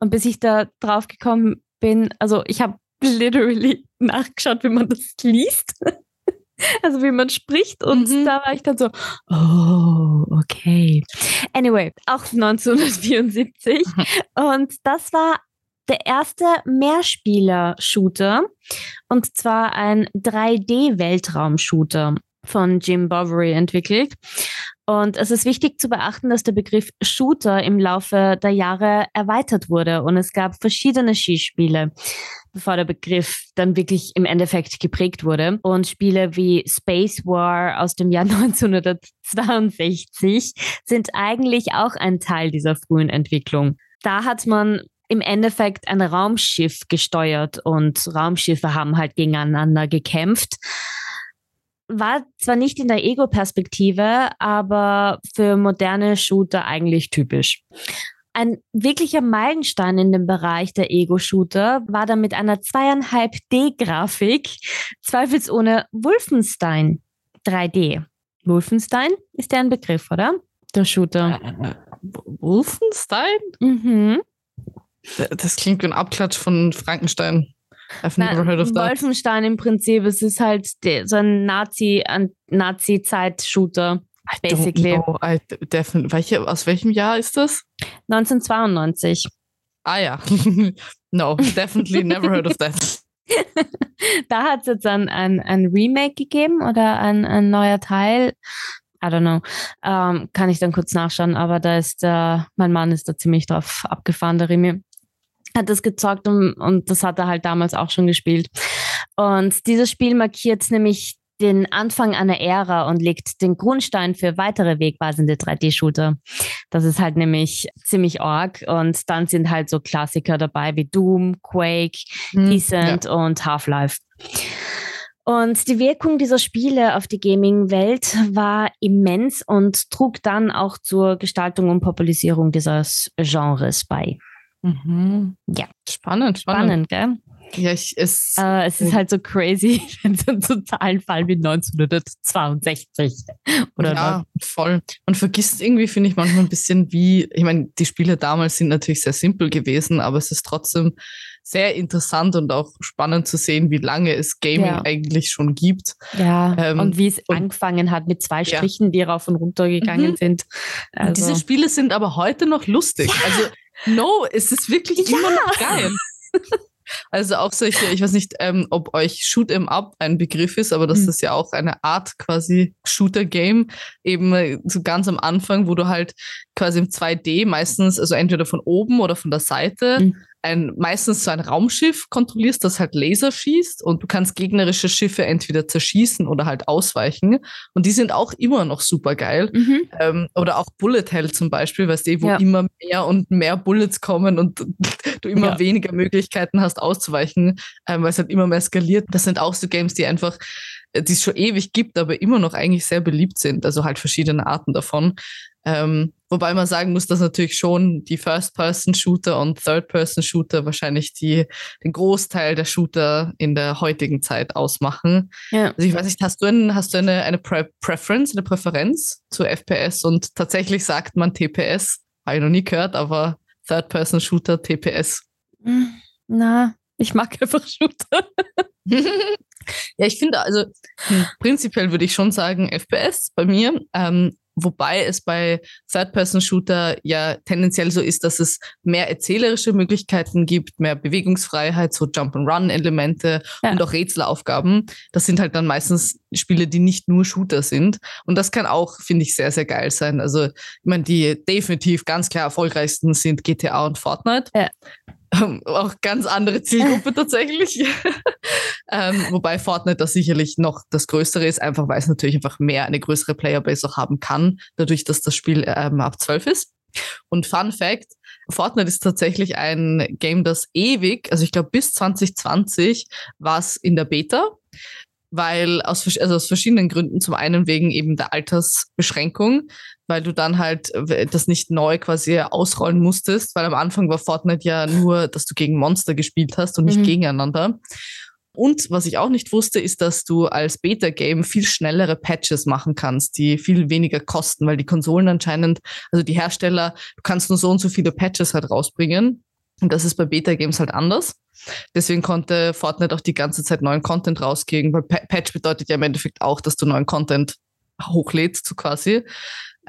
[SPEAKER 2] Und bis ich da drauf gekommen bin, also ich habe literally nachgeschaut, wie man das liest. Also wie man spricht und mhm. da war ich dann so, oh, okay. Anyway, auch 1974 mhm. und das war der erste Mehrspieler-Shooter und zwar ein 3D-Weltraum-Shooter. Von Jim Bovary entwickelt. Und es ist wichtig zu beachten, dass der Begriff Shooter im Laufe der Jahre erweitert wurde und es gab verschiedene Skispiele, bevor der Begriff dann wirklich im Endeffekt geprägt wurde. Und Spiele wie Space War aus dem Jahr 1962 sind eigentlich auch ein Teil dieser frühen Entwicklung. Da hat man im Endeffekt ein Raumschiff gesteuert und Raumschiffe haben halt gegeneinander gekämpft war zwar nicht in der Ego-Perspektive, aber für moderne Shooter eigentlich typisch. Ein wirklicher Meilenstein in dem Bereich der Ego-Shooter war dann mit einer zweieinhalb D-Grafik zweifelsohne Wolfenstein 3D. Wolfenstein ist ja ein Begriff, oder? Der Shooter. Äh,
[SPEAKER 1] Wolfenstein? Mhm. Das klingt wie ein Abklatsch von Frankenstein.
[SPEAKER 2] I've never heard of that. Wolfenstein im Prinzip, es ist halt so ein Nazi, ein Nazi-Zeit-Shooter. Basically. Know,
[SPEAKER 1] I welche, aus welchem Jahr ist das?
[SPEAKER 2] 1992.
[SPEAKER 1] Ah ja. no, definitely never heard of that.
[SPEAKER 2] da hat es jetzt ein, ein, ein Remake gegeben oder ein, ein neuer Teil. I don't know. Ähm, kann ich dann kurz nachschauen, aber da ist der, mein Mann ist da ziemlich drauf abgefahren, der Remi hat das gezockt und, und das hat er halt damals auch schon gespielt. Und dieses Spiel markiert nämlich den Anfang einer Ära und legt den Grundstein für weitere wegweisende 3D-Shooter. Das ist halt nämlich ziemlich arg und dann sind halt so Klassiker dabei wie Doom, Quake, hm, Descent ja. und Half-Life. Und die Wirkung dieser Spiele auf die Gaming-Welt war immens und trug dann auch zur Gestaltung und Populisierung dieses Genres bei.
[SPEAKER 1] Mhm. Ja. Spannend, spannend. Spannend, gell? Ja, ich,
[SPEAKER 2] es, äh, es ist halt so crazy, wenn so ein Zahlen fallen wie 1962.
[SPEAKER 1] Oder ja, noch. voll. Man vergisst irgendwie, finde ich, manchmal ein bisschen, wie, ich meine, die Spiele damals sind natürlich sehr simpel gewesen, aber es ist trotzdem sehr interessant und auch spannend zu sehen, wie lange es Gaming ja. eigentlich schon gibt.
[SPEAKER 2] Ja, ähm, und wie es und, angefangen hat mit zwei Strichen, ja. die rauf und runter gegangen mhm. sind.
[SPEAKER 1] Also. diese Spiele sind aber heute noch lustig. Ja. Also No, es ist wirklich ja. immer noch geil. Also auch solche, ich weiß nicht, ähm, ob euch Shoot 'em Up ein Begriff ist, aber das mhm. ist ja auch eine Art quasi Shooter-Game, eben äh, so ganz am Anfang, wo du halt quasi im 2D meistens, also entweder von oben oder von der Seite, mhm ein, meistens so ein Raumschiff kontrollierst, das halt Laser schießt und du kannst gegnerische Schiffe entweder zerschießen oder halt ausweichen. Und die sind auch immer noch super geil. Mhm. Ähm, oder auch Bullet Hell zum Beispiel, weißt du, wo ja. immer mehr und mehr Bullets kommen und du immer ja. weniger Möglichkeiten hast auszuweichen, ähm, weil es halt immer mehr skaliert. Das sind auch so Games, die einfach äh, die es schon ewig gibt, aber immer noch eigentlich sehr beliebt sind. Also halt verschiedene Arten davon. Ähm, wobei man sagen muss, dass natürlich schon die First-Person-Shooter und Third-Person-Shooter wahrscheinlich die, den Großteil der Shooter in der heutigen Zeit ausmachen. Ja. Also ich weiß nicht, hast du, ein, hast du eine, eine Pre Preference, eine Präferenz zu FPS? Und tatsächlich sagt man TPS, habe ich noch nie gehört, aber Third-Person-Shooter, TPS.
[SPEAKER 2] Hm, na, ich mag einfach Shooter.
[SPEAKER 1] ja, ich finde, also hm, prinzipiell würde ich schon sagen FPS bei mir. Ähm, Wobei es bei Third-Person-Shooter ja tendenziell so ist, dass es mehr erzählerische Möglichkeiten gibt, mehr Bewegungsfreiheit, so Jump-and-Run-Elemente ja. und auch Rätselaufgaben. Das sind halt dann meistens Spiele, die nicht nur Shooter sind. Und das kann auch, finde ich, sehr, sehr geil sein. Also, ich meine, die definitiv ganz klar erfolgreichsten sind GTA und Fortnite. Ja. Ähm, auch ganz andere Zielgruppe tatsächlich. ähm, wobei Fortnite das sicherlich noch das Größere ist, einfach weil es natürlich einfach mehr eine größere Playerbase auch haben kann, dadurch, dass das Spiel ähm, ab 12 ist. Und Fun Fact, Fortnite ist tatsächlich ein Game, das ewig, also ich glaube bis 2020 war es in der Beta weil aus, also aus verschiedenen Gründen. Zum einen wegen eben der Altersbeschränkung, weil du dann halt das nicht neu quasi ausrollen musstest, weil am Anfang war Fortnite ja nur, dass du gegen Monster gespielt hast und nicht mhm. gegeneinander. Und was ich auch nicht wusste, ist, dass du als Beta-Game viel schnellere Patches machen kannst, die viel weniger kosten, weil die Konsolen anscheinend, also die Hersteller, du kannst nur so und so viele Patches halt rausbringen. Und das ist bei Beta-Games halt anders. Deswegen konnte Fortnite auch die ganze Zeit neuen Content rausgeben, weil Patch bedeutet ja im Endeffekt auch, dass du neuen Content hochlädst, so quasi.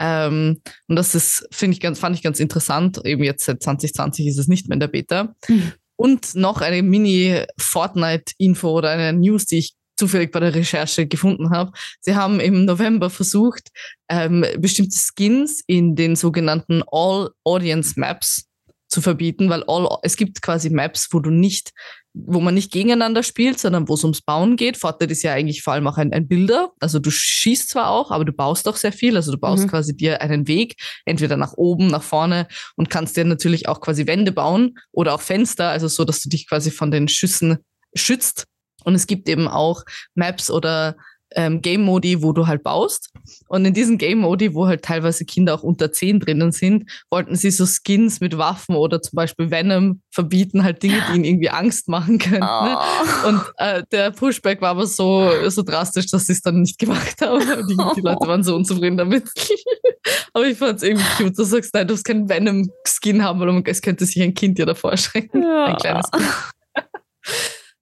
[SPEAKER 1] Ähm, und das ist, finde ich ganz, fand ich ganz interessant. Eben jetzt seit 2020 ist es nicht mehr in der Beta. Mhm. Und noch eine Mini-Fortnite-Info oder eine News, die ich zufällig bei der Recherche gefunden habe. Sie haben im November versucht, ähm, bestimmte Skins in den sogenannten All-Audience Maps zu verbieten, weil all, es gibt quasi Maps, wo du nicht, wo man nicht gegeneinander spielt, sondern wo es ums Bauen geht. Fortnite ist ja eigentlich vor allem auch ein, ein Bilder. Also du schießt zwar auch, aber du baust auch sehr viel. Also du baust mhm. quasi dir einen Weg, entweder nach oben, nach vorne und kannst dir natürlich auch quasi Wände bauen oder auch Fenster, also so, dass du dich quasi von den Schüssen schützt. Und es gibt eben auch Maps oder ähm, Game-Modi, wo du halt baust. Und in diesen Game-Modi, wo halt teilweise Kinder auch unter 10 drinnen sind, wollten sie so Skins mit Waffen oder zum Beispiel Venom verbieten, halt Dinge, die ihnen irgendwie Angst machen können. Oh. Ne? Und äh, der Pushback war aber so, so drastisch, dass sie es dann nicht gemacht haben. Die, die Leute waren so unzufrieden damit. aber ich fand es irgendwie cute. Du sagst, nein, du hast keinen Venom-Skin haben, weil es könnte sich ein Kind ja davor erschrecken. Ja. Ein kleines Kind.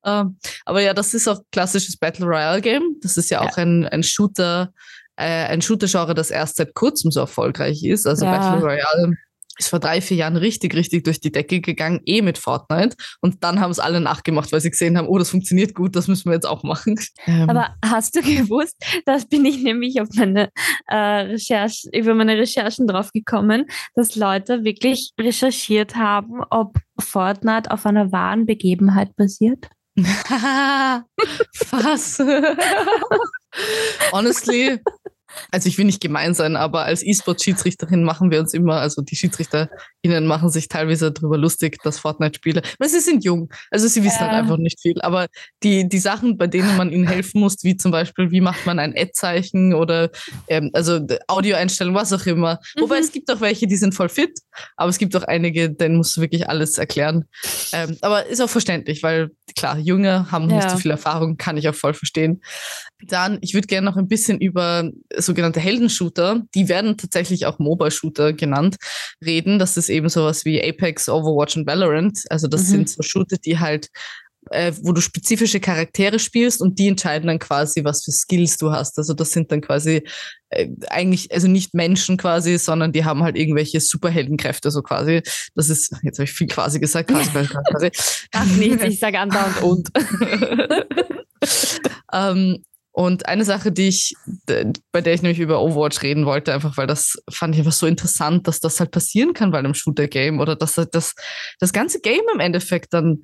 [SPEAKER 1] Ähm, aber ja, das ist auch klassisches Battle Royale Game. Das ist ja auch ja. ein, ein Shooter, äh, ein Shooter-Genre, das erst seit kurzem so erfolgreich ist. Also ja. Battle Royale ist vor drei, vier Jahren richtig, richtig durch die Decke gegangen, eh mit Fortnite. Und dann haben es alle nachgemacht, weil sie gesehen haben, oh, das funktioniert gut, das müssen wir jetzt auch machen.
[SPEAKER 2] Ähm. Aber hast du gewusst, das bin ich nämlich auf meine äh, Recherche, über meine Recherchen drauf gekommen, dass Leute wirklich recherchiert haben, ob Fortnite auf einer wahren Begebenheit basiert?
[SPEAKER 1] Was? Honestly, also ich will nicht gemein sein, aber als E-Sport-Schiedsrichterin machen wir uns immer, also die SchiedsrichterInnen machen sich teilweise darüber lustig, dass Fortnite-Spieler, weil sie sind jung, also sie wissen halt einfach nicht viel, aber die, die Sachen, bei denen man ihnen helfen muss, wie zum Beispiel, wie macht man ein Ad-Zeichen oder ähm, also Audioeinstellung, was auch immer. Mhm. Wobei es gibt auch welche, die sind voll fit, aber es gibt auch einige, denen musst du wirklich alles erklären. Ähm, aber ist auch verständlich, weil klar, Junge haben ja. nicht so viel Erfahrung, kann ich auch voll verstehen. Dann, ich würde gerne noch ein bisschen über sogenannte Heldenshooter, die werden tatsächlich auch Mobile-Shooter genannt, reden. Das ist eben sowas wie Apex, Overwatch und Valorant. Also das mhm. sind so Shooter, die halt äh, wo du spezifische Charaktere spielst und die entscheiden dann quasi, was für Skills du hast. Also das sind dann quasi äh, eigentlich, also nicht Menschen quasi, sondern die haben halt irgendwelche Superheldenkräfte, so quasi. Das ist, jetzt habe ich viel quasi gesagt, quasi, quasi.
[SPEAKER 2] Ach nichts, ich sage andauernd und.
[SPEAKER 1] ähm, und eine Sache, die ich, bei der ich nämlich über Overwatch reden wollte, einfach weil das fand ich einfach so interessant, dass das halt passieren kann bei einem Shooter-Game oder dass das, das ganze Game im Endeffekt dann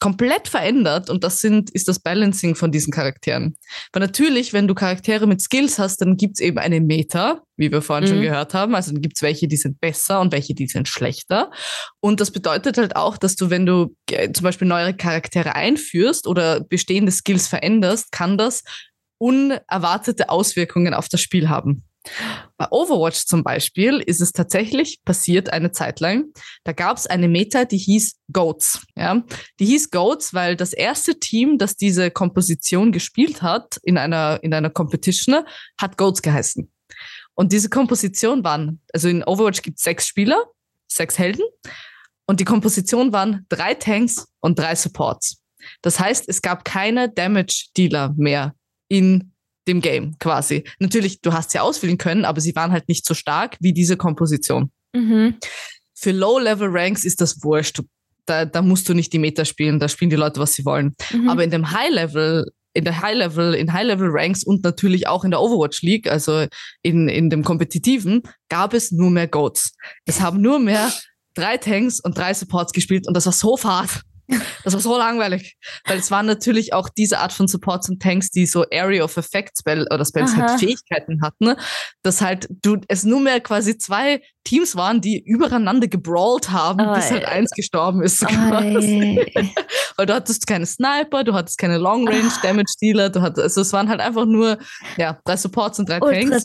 [SPEAKER 1] komplett verändert und das sind, ist das Balancing von diesen Charakteren. Weil natürlich, wenn du Charaktere mit Skills hast, dann gibt's eben eine Meta, wie wir vorhin mhm. schon gehört haben. Also dann gibt's welche, die sind besser und welche, die sind schlechter. Und das bedeutet halt auch, dass du, wenn du äh, zum Beispiel neue Charaktere einführst oder bestehende Skills veränderst, kann das unerwartete Auswirkungen auf das Spiel haben. Bei Overwatch zum Beispiel ist es tatsächlich passiert eine Zeit lang. Da gab es eine Meta, die hieß Goats. Ja? Die hieß Goats, weil das erste Team, das diese Komposition gespielt hat in einer, in einer Competition, hat Goats geheißen. Und diese Komposition waren, also in Overwatch gibt es sechs Spieler, sechs Helden. Und die Komposition waren drei Tanks und drei Supports. Das heißt, es gab keine Damage-Dealer mehr in dem Game quasi. Natürlich, du hast sie auswählen können, aber sie waren halt nicht so stark wie diese Komposition. Mhm. Für Low-Level-Ranks ist das wurscht. Da, da musst du nicht die Meta spielen, da spielen die Leute, was sie wollen. Mhm. Aber in dem High-Level, in der High-Level, in High-Level-Ranks und natürlich auch in der Overwatch League, also in, in dem Kompetitiven, gab es nur mehr Goats. Es haben nur mehr drei Tanks und drei Supports gespielt und das war so fad. Das war so langweilig. Weil es waren natürlich auch diese Art von Supports und Tanks, die so Area of Effect Spell oder Spells halt Fähigkeiten hatten, dass halt du es nur mehr quasi zwei Teams waren, die übereinander gebrawlt haben, oh, bis halt eins gestorben ist. Weil du hattest keine Sniper, du hattest keine Long Range Damage Dealer, du hattest, also es waren halt einfach nur ja, drei Supports und drei Tanks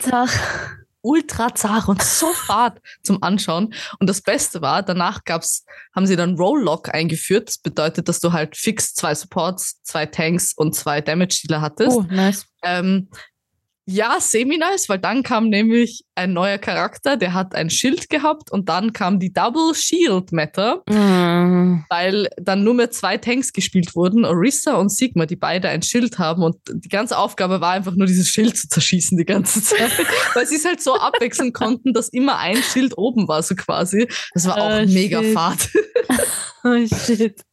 [SPEAKER 1] ultra zart und so fad zum Anschauen. Und das Beste war, danach gab's, haben sie dann Roll-Lock eingeführt. Das bedeutet, dass du halt fix zwei Supports, zwei Tanks und zwei Damage-Dealer hattest. Oh, nice. Ähm, ja, semi-nice, weil dann kam nämlich ein neuer Charakter, der hat ein Schild gehabt und dann kam die Double Shield Meta, mm. weil dann nur mehr zwei Tanks gespielt wurden, Orisa und Sigma, die beide ein Schild haben und die ganze Aufgabe war einfach nur dieses Schild zu zerschießen die ganze Zeit, weil sie es halt so abwechseln konnten, dass immer ein Schild oben war, so quasi. Das war auch oh, mega shit. fad. oh shit.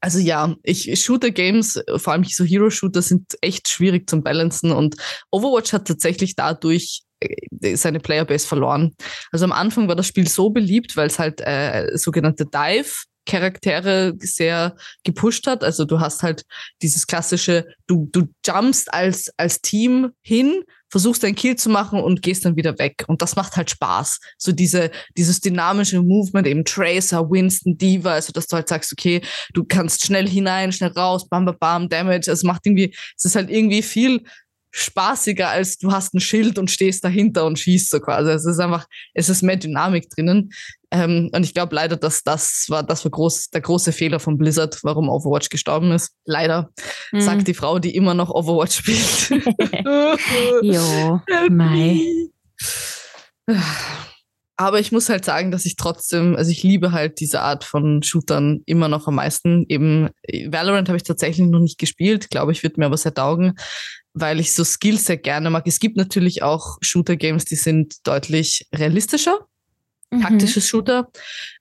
[SPEAKER 1] Also ja, ich Shooter-Games, vor allem so Hero-Shooter, sind echt schwierig zum Balancen und Overwatch hat tatsächlich dadurch äh, seine Playerbase verloren. Also am Anfang war das Spiel so beliebt, weil es halt äh, sogenannte Dive Charaktere sehr gepusht hat. Also du hast halt dieses klassische, du, du jumpst als, als Team hin, versuchst dein Kill zu machen und gehst dann wieder weg. Und das macht halt Spaß. So diese, dieses dynamische Movement, eben Tracer, Winston, Diva, also dass du halt sagst, okay, du kannst schnell hinein, schnell raus, bam, bam, bam, Damage. Also es macht irgendwie, es ist halt irgendwie viel spaßiger, als du hast ein Schild und stehst dahinter und schießt so quasi. Es ist einfach, es ist mehr Dynamik drinnen. Ähm, und ich glaube leider, dass das war, das war groß, der große Fehler von Blizzard, warum Overwatch gestorben ist. Leider, mhm. sagt die Frau, die immer noch Overwatch spielt. jo, Mai. Aber ich muss halt sagen, dass ich trotzdem, also ich liebe halt diese Art von Shootern immer noch am meisten. Eben Valorant habe ich tatsächlich noch nicht gespielt, glaube ich, wird mir aber sehr taugen weil ich so Skills sehr gerne mag. Es gibt natürlich auch Shooter-Games, die sind deutlich realistischer, mhm. taktische Shooter.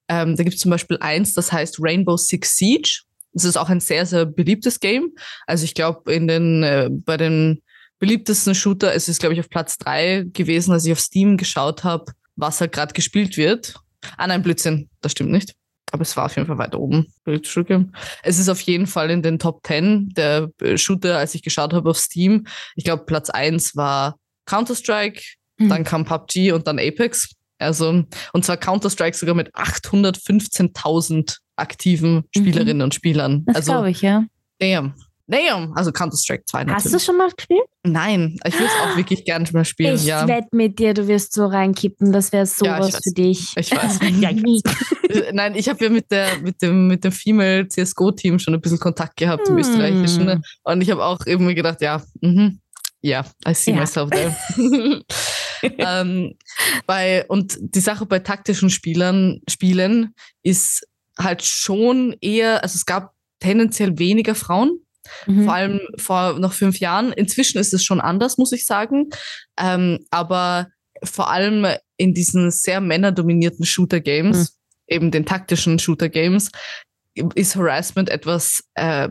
[SPEAKER 1] Ähm, da gibt es zum Beispiel eins, das heißt Rainbow Six Siege. Das ist auch ein sehr, sehr beliebtes Game. Also ich glaube, in den, äh, bei den beliebtesten Shooter ist es, glaube ich, auf Platz drei gewesen, als ich auf Steam geschaut habe, was halt gerade gespielt wird. Ah nein, Blödsinn, das stimmt nicht aber es war auf jeden Fall weiter oben. Es ist auf jeden Fall in den Top 10 der äh, Shooter, als ich geschaut habe auf Steam. Ich glaube, Platz 1 war Counter-Strike, mhm. dann kam PUBG und dann Apex. Also, und zwar Counter-Strike sogar mit 815.000 aktiven mhm. Spielerinnen mhm. und Spielern.
[SPEAKER 2] Das
[SPEAKER 1] also,
[SPEAKER 2] glaube ich, ja.
[SPEAKER 1] Damn. Damn, also Counter-Strike 2
[SPEAKER 2] natürlich. Hast du schon mal gespielt?
[SPEAKER 1] Nein, ich will es auch wirklich gerne mal spielen.
[SPEAKER 2] Ich
[SPEAKER 1] ja.
[SPEAKER 2] wette mit dir, du wirst so reinkippen, das wäre sowas ja, für dich.
[SPEAKER 1] Ich weiß. ja, ich weiß. Nein, ich habe ja mit, der, mit, dem, mit dem Female CSGO-Team schon ein bisschen Kontakt gehabt, hm. im österreichischen. Und ich habe auch eben gedacht, ja, mhm, ja, I see ja. myself there. ähm, bei, und die Sache bei taktischen Spielern, Spielen ist halt schon eher, also es gab tendenziell weniger Frauen Mhm. Vor allem vor noch fünf Jahren. Inzwischen ist es schon anders, muss ich sagen. Ähm, aber vor allem in diesen sehr männerdominierten Shooter-Games, mhm. eben den taktischen Shooter-Games, ist Harassment etwas äh,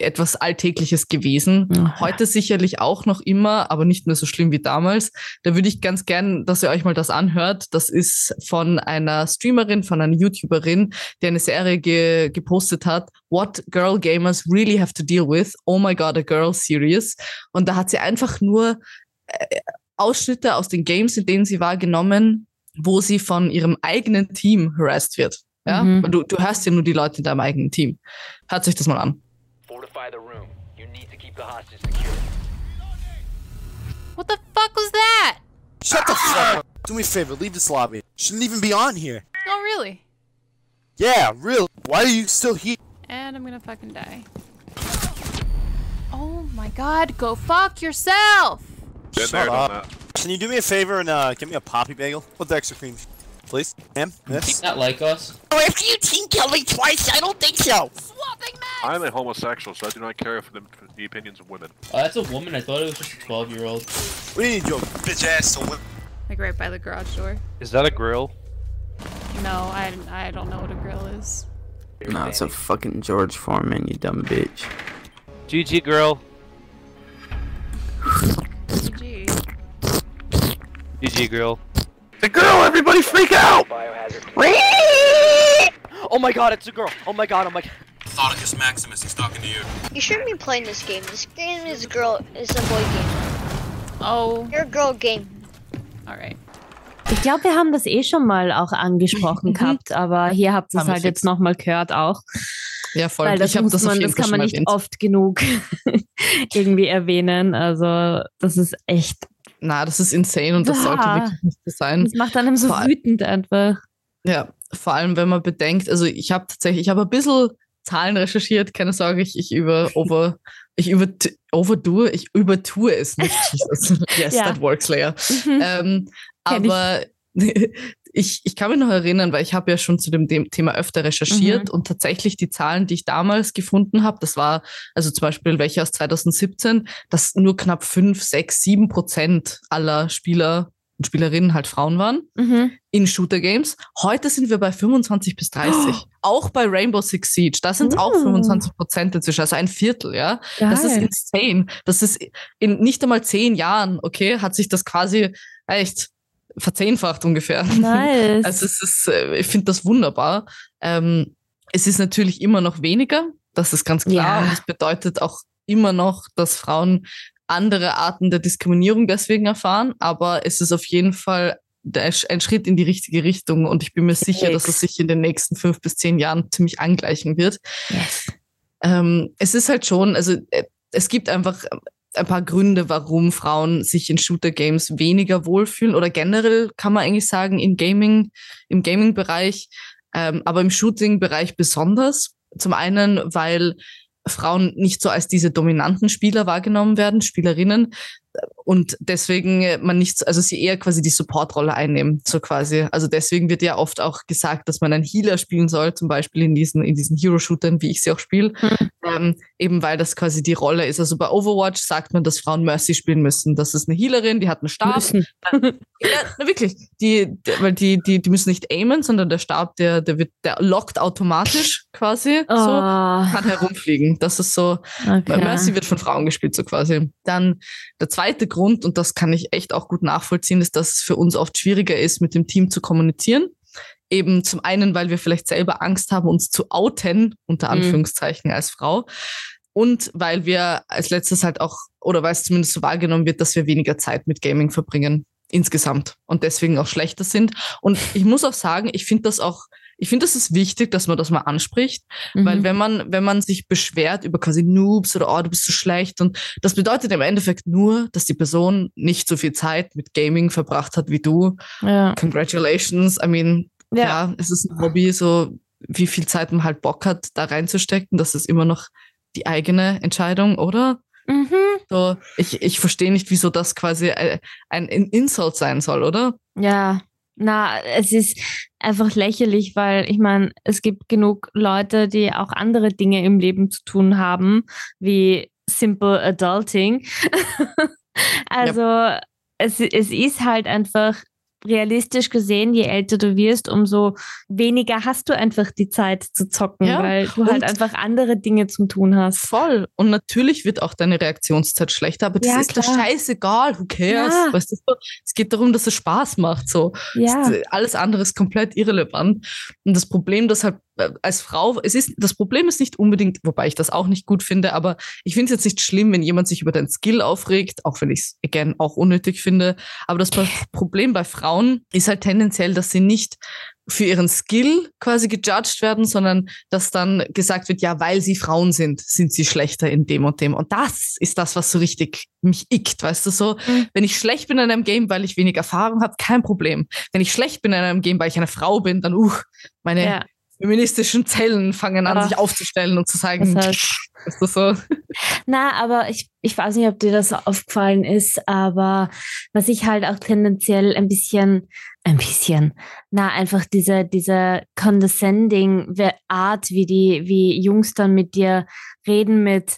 [SPEAKER 1] etwas Alltägliches gewesen. Mhm. Heute sicherlich auch noch immer, aber nicht mehr so schlimm wie damals. Da würde ich ganz gern, dass ihr euch mal das anhört. Das ist von einer Streamerin, von einer YouTuberin, die eine Serie ge gepostet hat. What Girl Gamers Really Have to Deal With. Oh my God, a Girl Series. Und da hat sie einfach nur äh, Ausschnitte aus den Games, in denen sie war, genommen, wo sie von ihrem eigenen Team harassed wird. Ja, mhm. du, du hörst ja nur die Leute in deinem eigenen Team. Hört sich das mal an. The hostage secure.
[SPEAKER 3] What the fuck was that?
[SPEAKER 4] Shut the fuck up. Do me a favor, leave this lobby. Shouldn't even be on here.
[SPEAKER 3] Oh, really?
[SPEAKER 4] Yeah, really. Why are you still here?
[SPEAKER 3] And I'm gonna fucking die. Oh my god, go fuck yourself!
[SPEAKER 4] Shut up. Can you do me a favor and uh, get me a poppy bagel with the extra cream, please? Ma'am,
[SPEAKER 5] miss? Not like us.
[SPEAKER 6] Oh, after you team killed me twice, I don't think so.
[SPEAKER 7] Swapping I'm a homosexual, so I do not care for the, for the opinions of women.
[SPEAKER 5] Oh, that's a woman. I thought it was just a 12 year old.
[SPEAKER 4] We need your bitch ass to win.
[SPEAKER 3] Like right by the garage door.
[SPEAKER 7] Is that a grill?
[SPEAKER 3] No, I, I don't know what a grill is.
[SPEAKER 8] No, it's a fucking George Foreman, you dumb bitch.
[SPEAKER 7] GG, girl.
[SPEAKER 3] GG.
[SPEAKER 7] GG, girl.
[SPEAKER 4] The girl! Everybody freak out!
[SPEAKER 9] oh my god, it's a girl! Oh my god, oh my god.
[SPEAKER 10] Thoticus Maximus, he's talking to you.
[SPEAKER 11] You shouldn't be playing this game. This game is a girl, is a boy game.
[SPEAKER 3] Oh.
[SPEAKER 11] You're a girl game.
[SPEAKER 3] Alright.
[SPEAKER 2] Ich glaube, wir haben das eh schon mal auch angesprochen gehabt, aber hier habt ihr es halt jetzt nochmal gehört auch.
[SPEAKER 1] Ja, voll.
[SPEAKER 2] Weil das, ich muss man, das kann man nicht erwähnt. oft genug irgendwie erwähnen. Also, das ist echt.
[SPEAKER 1] Na, das ist insane und das ja, sollte wirklich nicht so sein.
[SPEAKER 2] Das macht einem so vor wütend einfach.
[SPEAKER 1] Ja, vor allem, wenn man bedenkt, also ich habe tatsächlich, ich habe ein bisschen Zahlen recherchiert, keine Sorge, ich, ich über, over, ich über, overdo, ich übertue es nicht. yes, ja. that works, Leia. Mhm. Ähm, aber ich, ich kann mich noch erinnern, weil ich habe ja schon zu dem, Thema öfter recherchiert mhm. und tatsächlich die Zahlen, die ich damals gefunden habe, das war also zum Beispiel welche aus 2017, dass nur knapp fünf, sechs, sieben Prozent aller Spieler und Spielerinnen halt Frauen waren
[SPEAKER 2] Mhm.
[SPEAKER 1] in Shooter Games. Heute sind wir bei 25 bis 30. Auch bei Rainbow Six Siege. Da sind es auch
[SPEAKER 2] Oh.
[SPEAKER 1] 25 Prozent inzwischen, also ein Viertel, ja. Das ist
[SPEAKER 2] Geil.
[SPEAKER 1] insane. Das ist in nicht einmal zehn Jahren, okay, hat sich das quasi echt verzehnfacht ungefähr.
[SPEAKER 2] Nice.
[SPEAKER 1] Also es ist, äh, ich finde das wunderbar. Ähm, es ist natürlich immer noch weniger, das ist ganz klar.
[SPEAKER 2] Ja.
[SPEAKER 1] Und es bedeutet auch immer noch, dass Frauen andere Arten der Diskriminierung deswegen erfahren. Aber es ist auf jeden Fall ein Schritt in die richtige Richtung. Und ich bin mir sicher, dass es sich in den nächsten fünf bis zehn Jahren ziemlich angleichen wird.
[SPEAKER 2] yes.
[SPEAKER 1] Ähm, es ist halt schon, also äh, es gibt einfach ein paar Gründe, warum Frauen sich in Shooter-Games weniger wohlfühlen oder generell kann man eigentlich sagen im Gaming, im Gaming-Bereich, ähm, aber im Shooting-Bereich besonders. Zum einen, weil Frauen nicht so als diese dominanten Spieler wahrgenommen werden, Spielerinnen, und deswegen äh, man nicht, also sie eher quasi die Support-Rolle einnehmen, so quasi. Also deswegen wird ja oft auch gesagt, dass man einen Healer spielen soll, zum Beispiel in diesen, in diesen Hero-Shootern, wie ich sie auch spiele, ähm, eben weil das quasi die Rolle ist. Also bei Overwatch sagt man, dass Frauen Mercy spielen müssen. Das ist eine Healerin, die hat einen Stab.
[SPEAKER 2] Müssen.
[SPEAKER 1] Ja, na, wirklich. Die, weil die, die, die müssen nicht aimen, sondern der Stab, der, der wird, der lockt automatisch quasi so,
[SPEAKER 2] Oh,
[SPEAKER 1] kann herumfliegen. Das ist so,
[SPEAKER 2] okay.
[SPEAKER 1] Mercy wird von Frauen gespielt, so quasi. Dann der zweite Grund, und das kann ich echt auch gut nachvollziehen, ist, dass es für uns oft schwieriger ist, mit dem Team zu kommunizieren. Eben zum einen, weil wir vielleicht selber Angst haben, uns zu outen, unter
[SPEAKER 2] Mhm.
[SPEAKER 1] Anführungszeichen, als Frau. Und weil wir als letztes halt auch, oder weil es zumindest so wahrgenommen wird, dass wir weniger Zeit mit Gaming verbringen insgesamt und deswegen auch schlechter sind. Und ich muss auch sagen, ich finde das auch, ich finde, das ist wichtig, dass man das mal anspricht, weil
[SPEAKER 2] Mhm.
[SPEAKER 1] wenn man, wenn man sich beschwert über quasi Noobs oder oh, du bist so schlecht und das bedeutet im Endeffekt nur, dass die Person nicht so viel Zeit mit Gaming verbracht hat wie du.
[SPEAKER 2] ja.
[SPEAKER 1] Congratulations. I mean,
[SPEAKER 2] Ja.
[SPEAKER 1] ja, es ist ein Hobby, so wie viel Zeit man halt Bock hat, da reinzustecken. Das ist immer noch die eigene Entscheidung, oder?
[SPEAKER 2] Mhm.
[SPEAKER 1] So, ich, ich verstehe nicht, wieso das quasi ein, ein Insult sein soll, oder?
[SPEAKER 2] Ja, na, es ist einfach lächerlich, weil ich meine, es gibt genug Leute, die auch andere Dinge im Leben zu tun haben, wie simple adulting. also es, es ist halt einfach realistisch gesehen, je älter du wirst, umso weniger hast du einfach die Zeit zu zocken,
[SPEAKER 1] Ja,
[SPEAKER 2] weil du halt einfach andere Dinge zum tun hast.
[SPEAKER 1] Voll. Und natürlich wird auch deine Reaktionszeit schlechter, aber das
[SPEAKER 2] Ja,
[SPEAKER 1] ist doch
[SPEAKER 2] klar.
[SPEAKER 1] scheißegal. Who cares?
[SPEAKER 2] Ja.
[SPEAKER 1] Weißt du, es geht darum, dass es Spaß macht. So.
[SPEAKER 2] Ja,
[SPEAKER 1] Es- Alles andere ist komplett irrelevant. Und das Problem, das halt als Frau, es ist, das Problem ist nicht unbedingt, wobei ich das auch nicht gut finde, aber ich finde es jetzt nicht schlimm, wenn jemand sich über deinen Skill aufregt, auch wenn ich es, again, auch unnötig finde. Aber das Pro- Problem bei Frauen ist halt tendenziell, dass sie nicht für ihren Skill quasi gejudged werden, sondern dass dann gesagt wird, ja, weil sie Frauen sind, sind sie schlechter in dem und dem. Und das ist das, was so richtig mich ickt, weißt du so.
[SPEAKER 2] Mhm.
[SPEAKER 1] Wenn ich schlecht bin in einem Game, weil ich wenig Erfahrung habe, kein Problem. Wenn ich schlecht bin in einem Game, weil ich eine Frau bin, dann, uh, meine
[SPEAKER 2] ja.
[SPEAKER 1] Feministischen Zellen fangen an,
[SPEAKER 2] Ah.
[SPEAKER 1] sich aufzustellen und zu sagen,
[SPEAKER 2] Das heißt,
[SPEAKER 1] ist das so?
[SPEAKER 2] Na, aber ich, ich weiß nicht, ob dir das aufgefallen ist, aber was ich halt auch tendenziell ein bisschen, ein bisschen, na, einfach diese, diese condescending Art, wie die, wie Jungs dann mit dir reden mit,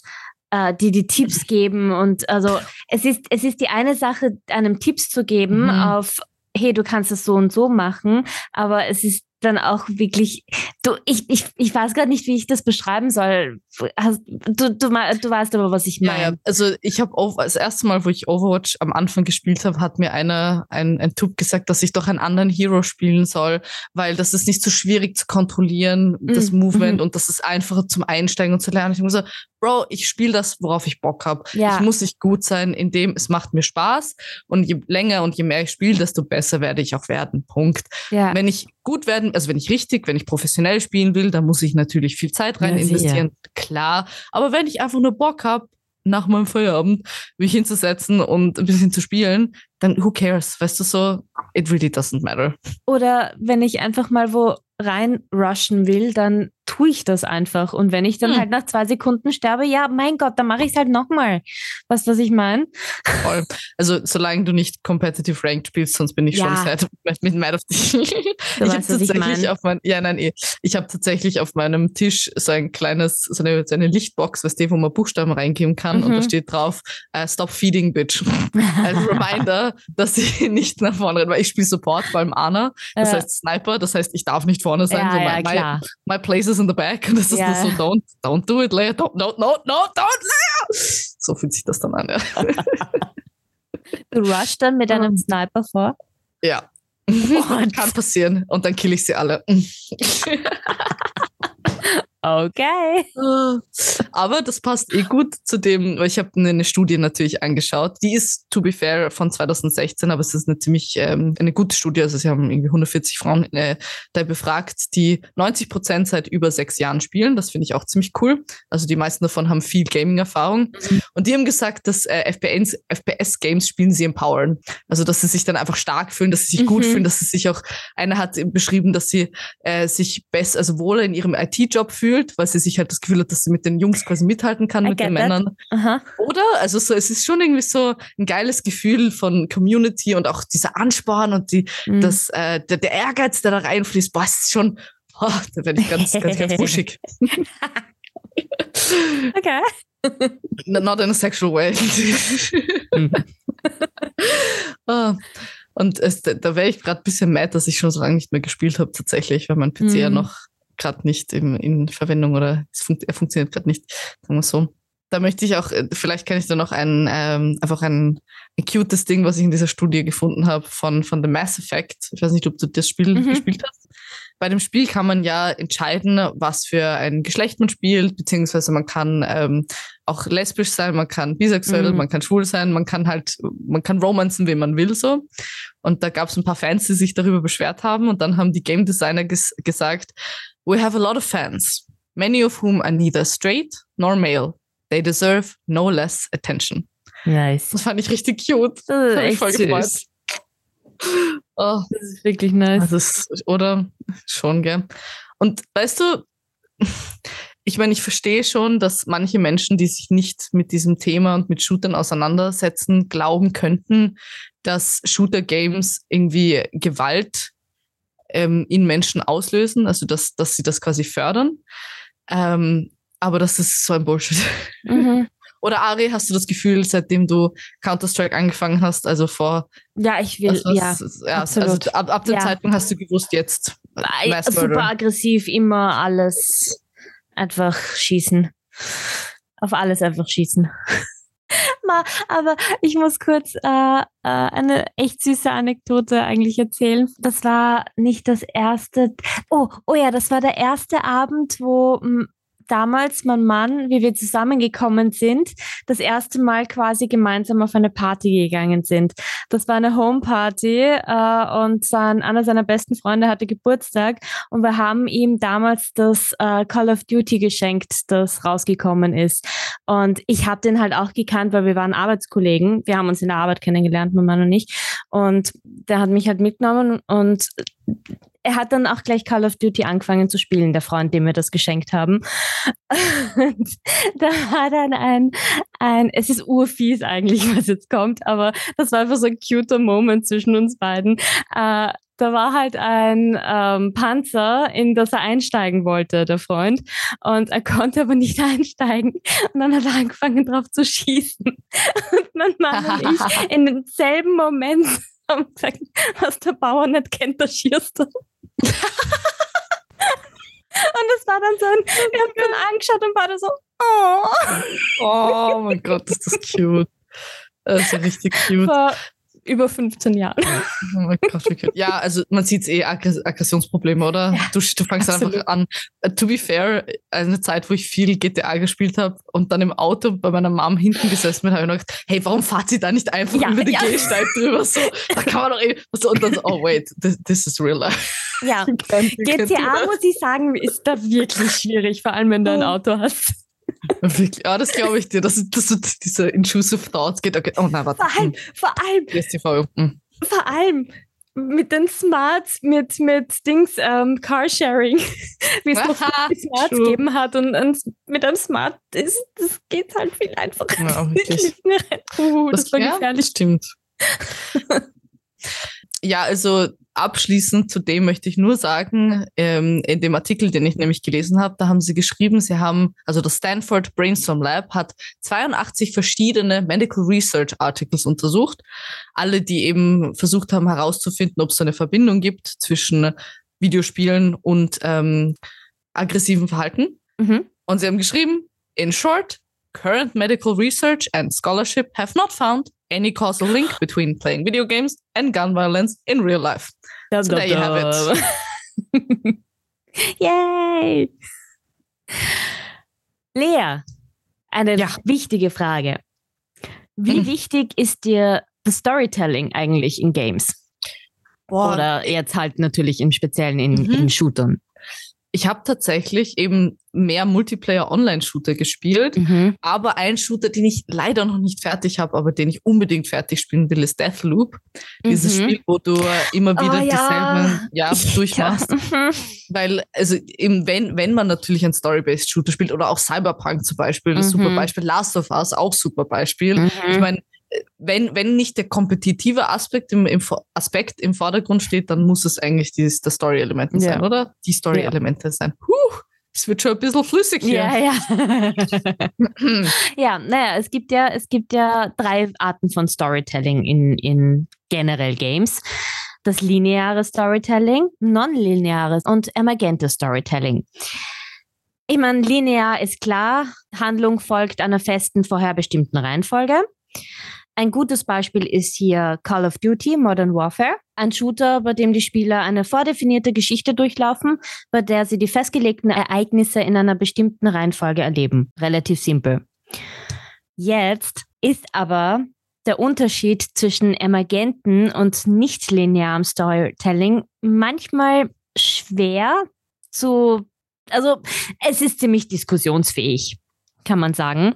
[SPEAKER 2] äh, die die Tipps geben und also es ist, es ist die eine Sache, einem Tipps zu geben
[SPEAKER 1] Mhm.
[SPEAKER 2] auf, hey, du kannst es so und so machen, aber es ist dann auch wirklich, du, ich, ich, ich weiß gerade nicht, wie ich das beschreiben soll. Hast, du, du, du weißt aber, was ich
[SPEAKER 1] Ja,
[SPEAKER 2] meine.
[SPEAKER 1] ja. Also ich habe das erste Mal, wo ich Overwatch am Anfang gespielt habe, hat mir einer, ein, ein Typ gesagt, dass ich doch einen anderen Hero spielen soll, weil das ist nicht so schwierig zu kontrollieren, das
[SPEAKER 2] Mm,
[SPEAKER 1] Movement
[SPEAKER 2] mhm.
[SPEAKER 1] und das ist einfacher zum Einsteigen und zu lernen. Ich muss so, Bro, ich spiele das, worauf ich Bock habe.
[SPEAKER 2] Ja.
[SPEAKER 1] Ich muss nicht gut sein, indem es macht mir Spaß und je länger und je mehr ich spiele, desto besser werde ich auch werden. Punkt.
[SPEAKER 2] Ja.
[SPEAKER 1] Wenn ich gut werden, also wenn ich richtig, wenn ich professionell spielen will, dann muss ich natürlich viel Zeit rein
[SPEAKER 2] Ja,
[SPEAKER 1] investieren, klar. Aber wenn ich einfach nur Bock habe, nach meinem Feierabend mich hinzusetzen und ein bisschen zu spielen, dann who cares? Weißt du so, it really doesn't matter.
[SPEAKER 2] Oder wenn ich einfach mal wo rein rushen will, dann tue ich das einfach. Und wenn ich dann
[SPEAKER 1] Hm.
[SPEAKER 2] halt nach zwei Sekunden sterbe, ja, mein Gott, dann mache ich es halt nochmal. Weißt du, was ich meine?
[SPEAKER 1] Voll. Also solange du nicht competitive ranked spielst, sonst bin ich
[SPEAKER 2] Ja.
[SPEAKER 1] schon seit mit, mad auf dich. ich habe
[SPEAKER 2] was ich
[SPEAKER 1] tatsächlich
[SPEAKER 2] mein.
[SPEAKER 1] auf mein, ja nein eh, ich habe tatsächlich auf meinem Tisch so ein kleines so eine, so eine Lichtbox, weißt du, wo man Buchstaben reingeben kann und da
[SPEAKER 2] Mhm.
[SPEAKER 1] steht drauf äh, Stop feeding bitch. Als Reminder, dass ich nicht nach vorne renne, weil ich spiele Support, vor allem Ana, das
[SPEAKER 2] Ja.
[SPEAKER 1] heißt Sniper, das heißt ich darf nicht vorne sein,
[SPEAKER 2] Ja,
[SPEAKER 1] so
[SPEAKER 2] ja,
[SPEAKER 1] my, my,
[SPEAKER 2] klar.
[SPEAKER 1] my place is in the back und das ist nur so don't don't do it, Leia, don't no no no don't Leia. So fühlt sich das dann an, ja.
[SPEAKER 2] Du rushst dann mit einem Sniper vor.
[SPEAKER 1] Ja. Kann passieren. Und dann kill ich sie alle.
[SPEAKER 2] Okay.
[SPEAKER 1] Aber das passt eh gut zu dem, weil ich habe eine Studie natürlich angeschaut. Die ist, to be fair, von 2016, aber es ist eine ziemlich ähm, eine gute Studie. Also sie haben irgendwie 140 Frauen äh, da befragt, die 90 Prozent seit über sechs Jahren spielen. Das finde ich auch ziemlich cool. Also die meisten davon haben viel Gaming-Erfahrung. Und die haben gesagt, dass äh, FPS, FPS-Games spielen sie empowern. Also dass sie sich dann einfach stark fühlen, dass sie sich gut
[SPEAKER 2] Mhm.
[SPEAKER 1] fühlen, dass sie sich auch, einer hat beschrieben, dass sie äh, sich besser, also wohler in ihrem IT-Job fühlt, weil sie sich halt das Gefühl hat, dass sie mit den Jungs quasi mithalten kann,
[SPEAKER 2] I
[SPEAKER 1] mit den
[SPEAKER 2] that.
[SPEAKER 1] Männern.
[SPEAKER 2] Aha.
[SPEAKER 1] Oder? Also so, es ist schon irgendwie so ein geiles Gefühl von Community und auch dieser Ansporn und die,
[SPEAKER 2] Mhm.
[SPEAKER 1] das, äh, der, der Ehrgeiz, der da reinfließt, boah, es ist schon, oh, da werde ich ganz, ganz, ganz wuschig.
[SPEAKER 2] Okay.
[SPEAKER 1] Not in a sexual way. Ah, Und es, da, wäre ich gerade ein bisschen mad, dass ich schon so lange nicht mehr gespielt habe, tatsächlich, weil mein PC ja
[SPEAKER 2] Mhm.
[SPEAKER 1] noch gerade nicht in, in Verwendung oder es funkt, er funktioniert gerade nicht, sagen wir so. Da möchte ich auch, äh, vielleicht kann ich da noch ein, ähm, einfach ein, ein cutes Ding, was ich in dieser Studie gefunden habe von, von The Mass Effect. Ich weiß nicht, ob du das Spiel
[SPEAKER 2] Mhm.
[SPEAKER 1] gespielt hast. Bei dem Spiel kann man ja entscheiden, was für ein Geschlecht man spielt, beziehungsweise man kann ähm, auch lesbisch sein, man kann bisexuell,
[SPEAKER 2] Mhm.
[SPEAKER 1] man kann schwul sein, man kann halt, man kann romanzen, wen man will, so. Und da gab es ein paar Fans, die sich darüber beschwert haben und dann haben die Game Designer ges gesagt, we have a lot of fans, many of whom are neither straight nor male. They deserve no less attention.
[SPEAKER 2] Nice.
[SPEAKER 1] Das fand ich richtig cute.
[SPEAKER 2] Das ist echt
[SPEAKER 1] voll gefreut.
[SPEAKER 2] süß.
[SPEAKER 1] Oh,
[SPEAKER 2] Das ist wirklich nice.
[SPEAKER 1] also es, oder schon, gell? Und weißt du, ich meine, ich verstehe schon, dass manche Menschen, die sich nicht mit diesem Thema und mit Shootern auseinandersetzen, glauben könnten, dass Shooter-Games irgendwie Gewalt ähm, in Menschen auslösen, also dass, dass sie das quasi fördern. Ähm, aber das ist so ein Bullshit.
[SPEAKER 2] Mhm.
[SPEAKER 1] Oder Ari, hast du das Gefühl, seitdem du Counter-Strike angefangen hast, also vor
[SPEAKER 2] Ja, ich will,
[SPEAKER 1] was,
[SPEAKER 2] ja.
[SPEAKER 1] ja also ab, ab dem
[SPEAKER 2] Ja.
[SPEAKER 1] Zeitpunkt hast du gewusst, jetzt
[SPEAKER 2] super aggressiv, immer alles einfach schießen. Auf alles einfach schießen. Ma, aber ich muss kurz äh, äh, eine echt süße Anekdote eigentlich erzählen. Das war nicht das erste. Oh, oh ja, das war der erste Abend, wo m, damals mein Mann, wie wir zusammengekommen sind, das erste Mal quasi gemeinsam auf eine Party gegangen sind. Das war eine Homeparty äh, und sein, einer seiner besten Freunde hatte Geburtstag und wir haben ihm damals das äh, Call of Duty geschenkt, das rausgekommen ist. Und ich habe den halt auch gekannt, weil wir waren Arbeitskollegen. Wir haben uns in der Arbeit kennengelernt, mein Mann und ich. Und der hat mich halt mitgenommen und er hat dann auch gleich Call of Duty angefangen zu spielen, der Freund, dem wir das geschenkt haben. Und da war dann ein, ein, es ist urfies eigentlich, was jetzt kommt, aber das war einfach so ein cuter Moment zwischen uns beiden. Äh, da war halt ein ähm, Panzer, in das er einsteigen wollte, der Freund. Und er konnte aber nicht einsteigen. Und dann hat er angefangen, drauf zu schießen. Und mein Mann und ich in demselben Moment haben gesagt, was der Bauer nicht kennt, der schießt er. Und es war dann so ein, wir haben dann angeschaut und beide so, oh.
[SPEAKER 1] Oh mein Gott, ist das cute. Das ist richtig cute.
[SPEAKER 2] Vor über 15 Jahren.
[SPEAKER 1] Oh. Ja, also man sieht eh Aggres Aggressionsprobleme, oder?
[SPEAKER 2] Ja,
[SPEAKER 1] du, du fangst
[SPEAKER 2] absolut.
[SPEAKER 1] einfach an. Uh, to be fair, eine Zeit, wo ich viel GTA gespielt habe und dann im Auto bei meiner Mom hinten gesessen bin, habe ich noch gedacht, hey, warum fahrt sie da nicht einfach
[SPEAKER 2] Ja,
[SPEAKER 1] über den
[SPEAKER 2] ja.
[SPEAKER 1] Gehsteig drüber? So, da kann man doch eh. So, und dann so, oh wait, this, this is real life.
[SPEAKER 2] Ja, GTA muss ich sagen, ist da wirklich schwierig, vor allem wenn du ein. Auto hast.
[SPEAKER 1] Wirklich, ja, das glaube ich dir, dass, dass du diese intrusive Thoughts geht. Okay. Oh nein, warte.
[SPEAKER 2] Vor allem, vor allem,
[SPEAKER 1] Hm, PSTV. Hm.
[SPEAKER 2] vor allem, mit den Smarts, mit, mit Dings, ähm, Carsharing, wie es noch Smarts
[SPEAKER 1] true.
[SPEAKER 2] gegeben hat und, und mit einem Smart ist, das geht halt viel einfacher.
[SPEAKER 1] Ja, wirklich.
[SPEAKER 2] einem Puh, das, war
[SPEAKER 1] ja,
[SPEAKER 2] gefährlich.
[SPEAKER 1] stimmt. ja, also abschließend zu dem möchte ich nur sagen, ähm, in dem Artikel, den ich nämlich gelesen habe, da haben sie geschrieben, sie haben, also das Stanford Brainstorm Lab hat 82 verschiedene Medical Research Articles untersucht, alle, die eben versucht haben herauszufinden, ob es eine Verbindung gibt zwischen Videospielen und ähm, aggressiven Verhalten.
[SPEAKER 2] Mhm.
[SPEAKER 1] Und sie haben geschrieben, in short, current medical research and scholarship have not found any causal link between playing video games and gun violence in real life.
[SPEAKER 2] Dum,
[SPEAKER 1] So there you have it.
[SPEAKER 2] Yay! Lea, eine
[SPEAKER 1] Ja.
[SPEAKER 2] wichtige Frage. Wie
[SPEAKER 1] Mhm.
[SPEAKER 2] wichtig ist dir das Storytelling eigentlich in Games?
[SPEAKER 1] Boah,
[SPEAKER 2] Oder jetzt halt natürlich im Speziellen in,
[SPEAKER 1] Mhm.
[SPEAKER 2] in Shootern.
[SPEAKER 1] Ich habe tatsächlich eben mehr Multiplayer-Online-Shooter gespielt,
[SPEAKER 2] Mhm.
[SPEAKER 1] aber ein Shooter, den ich leider noch nicht fertig habe, aber den ich unbedingt fertig spielen will, ist Deathloop. Dieses
[SPEAKER 2] Mhm.
[SPEAKER 1] Spiel, wo du immer wieder
[SPEAKER 2] Oh, ja.
[SPEAKER 1] dieselben ja, durchmachst.
[SPEAKER 2] Mhm.
[SPEAKER 1] Weil, also eben, wenn, wenn man natürlich ein Story-Based Shooter spielt oder auch Cyberpunk zum Beispiel, das ist super
[SPEAKER 2] Mhm.
[SPEAKER 1] Beispiel, Last of Us auch super Beispiel.
[SPEAKER 2] Mhm.
[SPEAKER 1] Ich meine, wenn, wenn nicht der kompetitive Aspekt im, im Aspekt im Vordergrund steht, dann muss es eigentlich dieses, das Story-Elemente
[SPEAKER 2] Ja.
[SPEAKER 1] sein, oder? Die Story-Elemente sein. Puh, es wird schon ein bisschen flüssig hier.
[SPEAKER 2] Ja, ja. ja, naja, es gibt ja, es gibt ja drei Arten von Storytelling in, in generell Games. Das lineare Storytelling, nonlineares und emergentes Storytelling. Ich meine, linear ist klar, Handlung folgt einer festen, vorherbestimmten Reihenfolge. Ein gutes Beispiel ist hier Call of Duty Modern Warfare, ein Shooter, bei dem die Spieler eine vordefinierte Geschichte durchlaufen, bei der sie die festgelegten Ereignisse in einer bestimmten Reihenfolge erleben. Relativ simpel. Jetzt ist aber der Unterschied zwischen emergenten und nicht linearem Storytelling manchmal schwer zu, also es ist ziemlich diskussionsfähig, kann man sagen,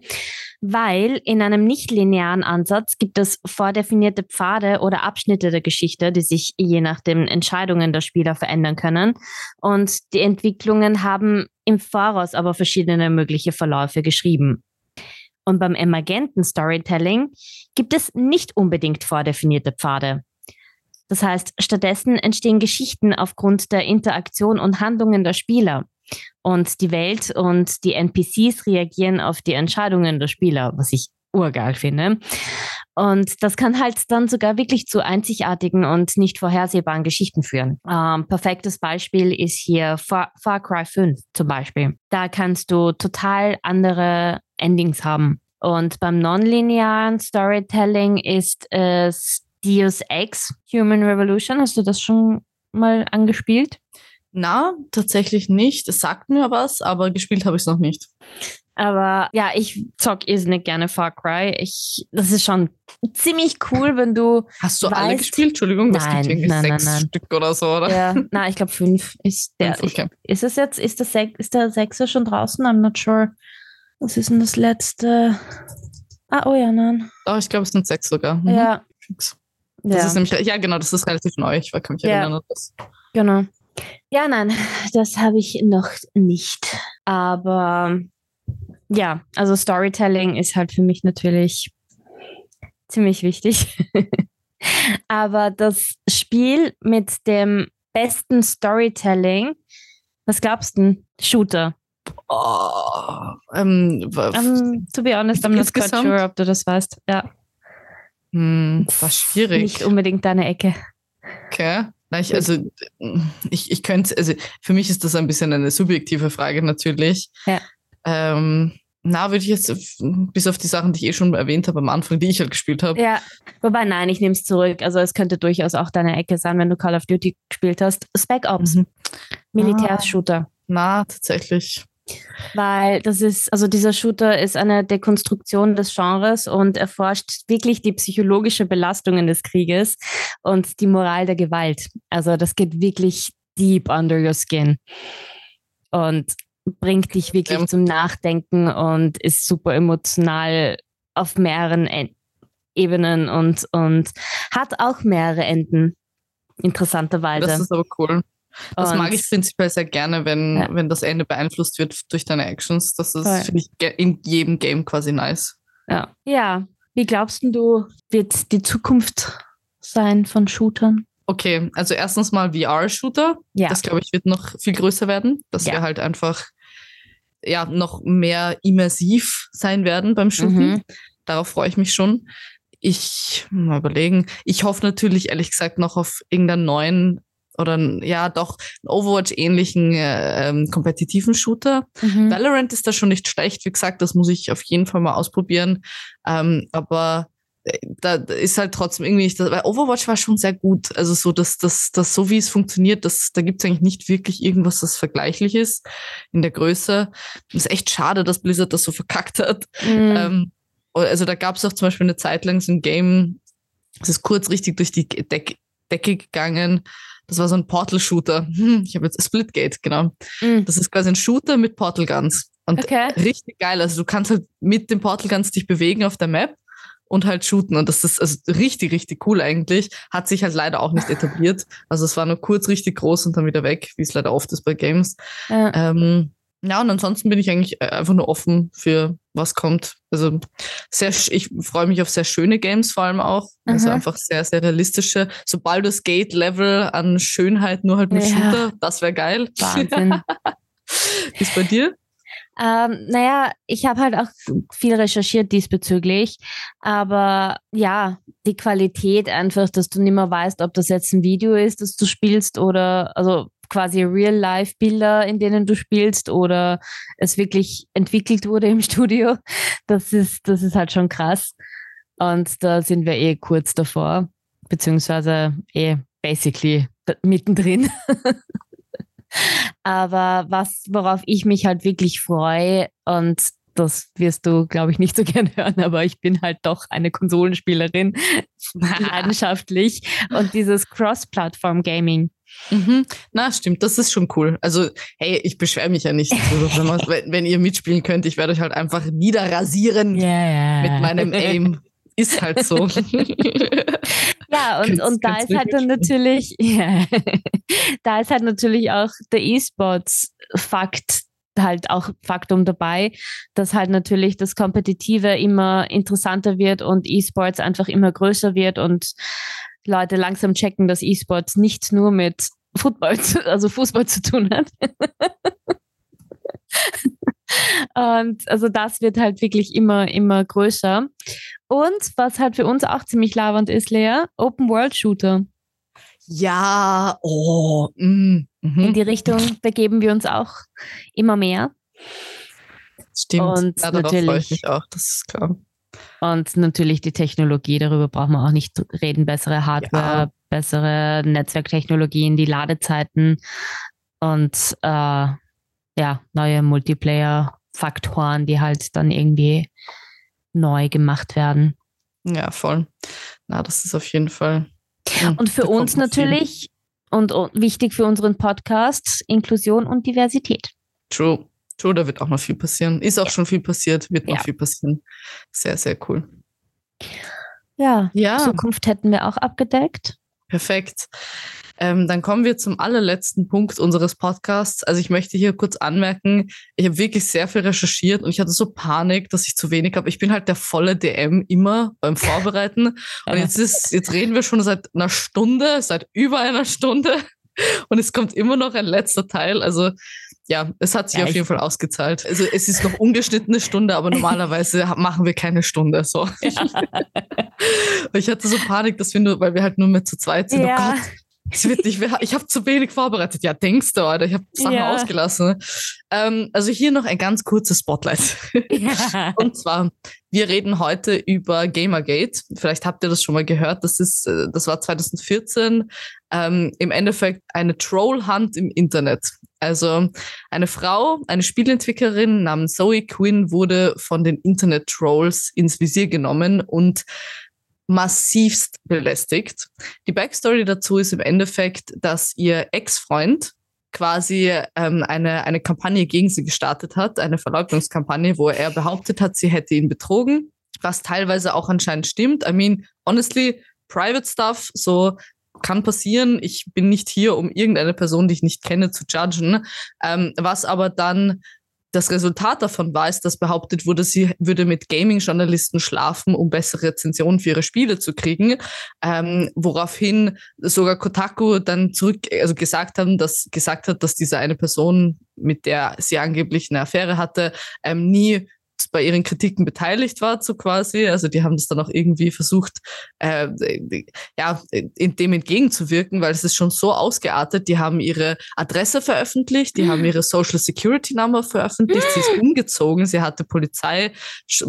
[SPEAKER 2] weil in einem nicht-linearen Ansatz gibt es vordefinierte Pfade oder Abschnitte der Geschichte, die sich je nach den Entscheidungen der Spieler verändern können. Und die Entwicklungen haben im Voraus aber verschiedene mögliche Verläufe geschrieben. Und beim emergenten Storytelling gibt es nicht unbedingt vordefinierte Pfade. Das heißt, stattdessen entstehen Geschichten aufgrund der Interaktion und Handlungen der Spieler. Und die Welt und die NPCs reagieren auf die Entscheidungen der Spieler, was ich urgeil finde. Und das kann halt dann sogar wirklich zu einzigartigen und nicht vorhersehbaren Geschichten führen. Ähm, perfektes Beispiel ist hier Far, Far Cry 5 zum Beispiel. Da kannst du total andere Endings haben. Und beim nonlinearen Storytelling ist es Deus Ex Human Revolution. Hast du das schon mal angespielt?
[SPEAKER 1] Na, tatsächlich nicht. Es sagt mir was, aber gespielt habe ich es noch nicht.
[SPEAKER 2] Aber ja, ich zock irrsinnig gerne Far Cry. Ich, das ist schon ziemlich cool, wenn du.
[SPEAKER 1] Hast du
[SPEAKER 2] weißt,
[SPEAKER 1] alle gespielt? Entschuldigung, das
[SPEAKER 2] Nein,
[SPEAKER 1] gibt irgendwie
[SPEAKER 2] nein, nein,
[SPEAKER 1] sechs
[SPEAKER 2] nein.
[SPEAKER 1] Stück oder so, oder?
[SPEAKER 2] Ja, na, ich glaube fünf ist der.
[SPEAKER 1] Fünf, okay.
[SPEAKER 2] ich, ist es jetzt, ist der, Sech, ist der Sechser schon draußen? I'm not sure. Was ist denn das letzte? Ah, oh ja, nein.
[SPEAKER 1] Oh, ich glaube, es sind sechs sogar. Mhm.
[SPEAKER 2] Ja.
[SPEAKER 1] Das
[SPEAKER 2] ja.
[SPEAKER 1] ist nämlich, ja, genau, das ist relativ neu. Ich kann mich
[SPEAKER 2] Ja.
[SPEAKER 1] erinnern. Das.
[SPEAKER 2] Genau. Ja, nein, das habe ich noch nicht. Aber ja, also Storytelling ist halt für mich natürlich ziemlich wichtig. Aber das Spiel mit dem besten Storytelling, was glaubst du? denn? Shooter.
[SPEAKER 1] Oh, ähm,
[SPEAKER 2] Um, to be honest, I'm not quite sure, ob du das weißt. Ja.
[SPEAKER 1] hm, war schwierig.
[SPEAKER 2] Nicht unbedingt deine Ecke.
[SPEAKER 1] Okay. Ich, also, ich, ich könnte, also für mich ist das ein bisschen eine subjektive Frage natürlich.
[SPEAKER 2] Ja.
[SPEAKER 1] Ähm, na, würde ich jetzt bis auf die Sachen, die ich eh schon erwähnt habe am Anfang, die ich halt gespielt habe.
[SPEAKER 2] Ja, wobei nein, ich nehme es zurück. Also es könnte durchaus auch deine Ecke sein, wenn du Call of Duty gespielt hast. Spec Ops,
[SPEAKER 1] Mhm.
[SPEAKER 2] Militärshooter.
[SPEAKER 1] Na, tatsächlich.
[SPEAKER 2] Weil das ist, also dieser Shooter ist eine Dekonstruktion des Genres und erforscht wirklich die psychologische Belastungen des Krieges und die Moral der Gewalt. Also das geht wirklich deep under your skin und bringt dich wirklich
[SPEAKER 1] Ja.
[SPEAKER 2] zum Nachdenken und ist super emotional auf mehreren En Ebenen und, und hat auch mehrere Enden. interessanterweise.
[SPEAKER 1] Das ist aber cool. Das
[SPEAKER 2] Und-
[SPEAKER 1] mag ich prinzipiell sehr gerne, wenn,
[SPEAKER 2] Ja.
[SPEAKER 1] wenn das Ende beeinflusst wird durch deine Actions. Das ist, finde ich, in jedem Game quasi nice.
[SPEAKER 2] Ja. ja. Wie glaubst du, wird die Zukunft sein von Shootern?
[SPEAKER 1] Okay, also erstens mal VR-Shooter.
[SPEAKER 2] Ja.
[SPEAKER 1] Das, glaube ich, wird noch viel größer werden, dass
[SPEAKER 2] Ja.
[SPEAKER 1] wir halt einfach ja, noch mehr immersiv sein werden beim Shooten.
[SPEAKER 2] Mhm.
[SPEAKER 1] Darauf freue ich mich schon. Ich mal überlegen. Ich hoffe natürlich, ehrlich gesagt, noch auf irgendeinen neuen oder ja, doch Overwatch-ähnlichen äh, ähm, kompetitiven Shooter.
[SPEAKER 2] Mhm.
[SPEAKER 1] Valorant ist da schon nicht schlecht. Wie gesagt, das muss ich auf jeden Fall mal ausprobieren. Ähm, aber äh, da ist halt trotzdem irgendwie nicht, das- weil Overwatch war schon sehr gut. Also so, dass das, das so wie es funktioniert, das, da gibt es eigentlich nicht wirklich irgendwas, das vergleichlich ist in der Größe. ist echt schade, dass Blizzard das so verkackt hat.
[SPEAKER 2] Mhm.
[SPEAKER 1] Ähm, also da gab es auch zum Beispiel eine Zeit lang so ein Game, das ist kurz richtig durch die Deck Decke gegangen. Das war so ein Portal-Shooter. Hm, ich habe jetzt Splitgate, genau.
[SPEAKER 2] Mhm.
[SPEAKER 1] Das ist quasi ein Shooter mit Portal Guns. Und
[SPEAKER 2] Okay.
[SPEAKER 1] richtig geil. Also du kannst halt mit dem Portal Guns dich bewegen auf der Map und halt shooten. Und das ist also richtig, richtig cool eigentlich. Hat sich halt leider auch nicht etabliert. Also es war nur kurz richtig groß und dann wieder weg, wie es leider oft ist bei Games.
[SPEAKER 2] Ja.
[SPEAKER 1] Ähm, ja, und ansonsten bin ich eigentlich äh, einfach nur offen für was kommt. Also sehr, ich freue mich auf sehr schöne Games vor allem auch. Also
[SPEAKER 2] Aha.
[SPEAKER 1] einfach sehr, sehr realistische. So Baldur's Gate Level an Schönheit nur halt mit
[SPEAKER 2] Ja.
[SPEAKER 1] Shooter, das wäre geil.
[SPEAKER 2] Wahnsinn.
[SPEAKER 1] Ist bei dir?
[SPEAKER 2] Ähm, naja, ich habe halt auch viel recherchiert diesbezüglich, aber ja, die Qualität einfach, dass du nicht mehr weißt, ob das jetzt ein Video ist, das du spielst oder also quasi Real-Life-Bilder, in denen du spielst oder es wirklich entwickelt wurde im Studio, das ist, das ist halt schon krass. Und da sind wir eh kurz davor, beziehungsweise eh basically mittendrin. Aber was, worauf ich mich halt wirklich freue, und das wirst du, glaube ich, nicht so gern hören, aber ich bin halt doch eine Konsolenspielerin, leidenschaftlich. Und dieses Cross-Plattform-Gaming.
[SPEAKER 1] Mhm. Na, stimmt, das ist schon cool. Also, hey, ich beschwere mich ja nicht wenn, wenn, ihr mitspielen könnt, ich werde euch halt einfach niederrasieren
[SPEAKER 2] Yeah.
[SPEAKER 1] mit meinem Aim. Ist halt so.
[SPEAKER 2] Ja, und, und da ist halt dann natürlich, ja, da ist halt natürlich auch der E-Sports-Fakt halt auch Faktum dabei, dass halt natürlich das Kompetitive immer interessanter wird und E-Sports einfach immer größer wird und Leute langsam checken, dass E-Sports nicht nur mit Football, zu, also Fußball zu tun hat. Und also das wird halt wirklich immer, immer größer. Und was halt für uns auch ziemlich labernd ist, Lea, Open World Shooter.
[SPEAKER 1] ja, oh. Mm, mhm.
[SPEAKER 2] In die Richtung begeben wir uns auch immer mehr.
[SPEAKER 1] Stimmt.
[SPEAKER 2] und
[SPEAKER 1] ja, darauf freue ich
[SPEAKER 2] natürlich-
[SPEAKER 1] mich auch, das ist klar.
[SPEAKER 2] Und natürlich die Technologie, darüber brauchen wir auch nicht reden. Bessere Hardware,
[SPEAKER 1] Ja.
[SPEAKER 2] bessere Netzwerktechnologien, die und äh, ja, neue Multiplayer-Faktoren, die halt dann irgendwie neu gemacht werden.
[SPEAKER 1] Ja, voll. Na, das ist auf jeden Fall.
[SPEAKER 2] Und für uns natürlich und, und wichtig für unseren Podcast Inklusion und Diversität.
[SPEAKER 1] True. True, da wird auch noch viel passieren. Ist auch schon viel passiert, wird noch
[SPEAKER 2] Ja.
[SPEAKER 1] viel passieren. Sehr, sehr cool.
[SPEAKER 2] Ja,
[SPEAKER 1] Ja.
[SPEAKER 2] Zukunft hätten wir auch abgedeckt.
[SPEAKER 1] Perfekt. Ähm, dann kommen wir zum allerletzten Punkt unseres Podcasts. Also ich möchte hier kurz anmerken, ich habe wirklich sehr viel recherchiert und ich hatte so Panik, dass ich zu wenig habe. Ich bin halt der volle DM immer beim Vorbereiten. Und jetzt ist, jetzt reden wir schon seit einer Stunde, seit über einer Stunde. Und es kommt immer noch ein letzter Teil. Also ja, es hat sich
[SPEAKER 2] Ja,
[SPEAKER 1] auf jeden Fall ausgezahlt. Also es ist noch ungeschnittene Stunde, aber normalerweise machen wir keine Stunde. So. ich hatte so Panik, dass wir nur, weil wir halt nur mehr zu zweit sind.
[SPEAKER 2] Ja.
[SPEAKER 1] Oh Gott, es wird nicht, mehr- ich habe zu wenig vorbereitet. Ja, denkst du, Alter, ich habe Sachen
[SPEAKER 2] Ja.
[SPEAKER 1] ausgelassen. Ähm, also hier noch ein ganz kurzes Spotlight.
[SPEAKER 2] Ja.
[SPEAKER 1] Und zwar, wir reden heute über Gamergate. Vielleicht habt ihr das schon mal gehört. Das ist, äh, das war 2014. Ähm, Im Endeffekt eine Trollhunt im Internet. Also eine Frau, eine Spielentwicklerin namens Zoe Quinn wurde von den Internet-Trolls ins Visier genommen und massivst belästigt. Die Backstory dazu ist im Endeffekt, dass ihr Ex-Freund quasi ähm, eine, eine Kampagne gegen sie gestartet hat, eine Verleugnungskampagne, wo er behauptet hat, sie hätte ihn betrogen, was teilweise auch anscheinend stimmt. I mean, honestly, private stuff, so kann passieren. Ich bin nicht hier, um irgendeine Person, die ich nicht kenne, zu judgen. Ähm, was aber dann das Resultat davon war, ist, dass behauptet wurde, sie würde mit Gaming-Journalisten schlafen, um bessere Rezensionen für ihre Spiele zu kriegen. Ähm, woraufhin sogar Kotaku dann zurück, also gesagt haben, dass gesagt hat, dass diese eine Person, mit der sie angeblich eine Affäre hatte, ähm, nie bei ihren Kritiken beteiligt war, so quasi. Also die haben das dann auch irgendwie versucht, äh, ja, dem entgegenzuwirken, weil es ist schon so ausgeartet. Die haben ihre Adresse veröffentlicht, die mhm. haben ihre Social Security Number veröffentlicht, mhm. sie ist umgezogen, sie hatte Polizei,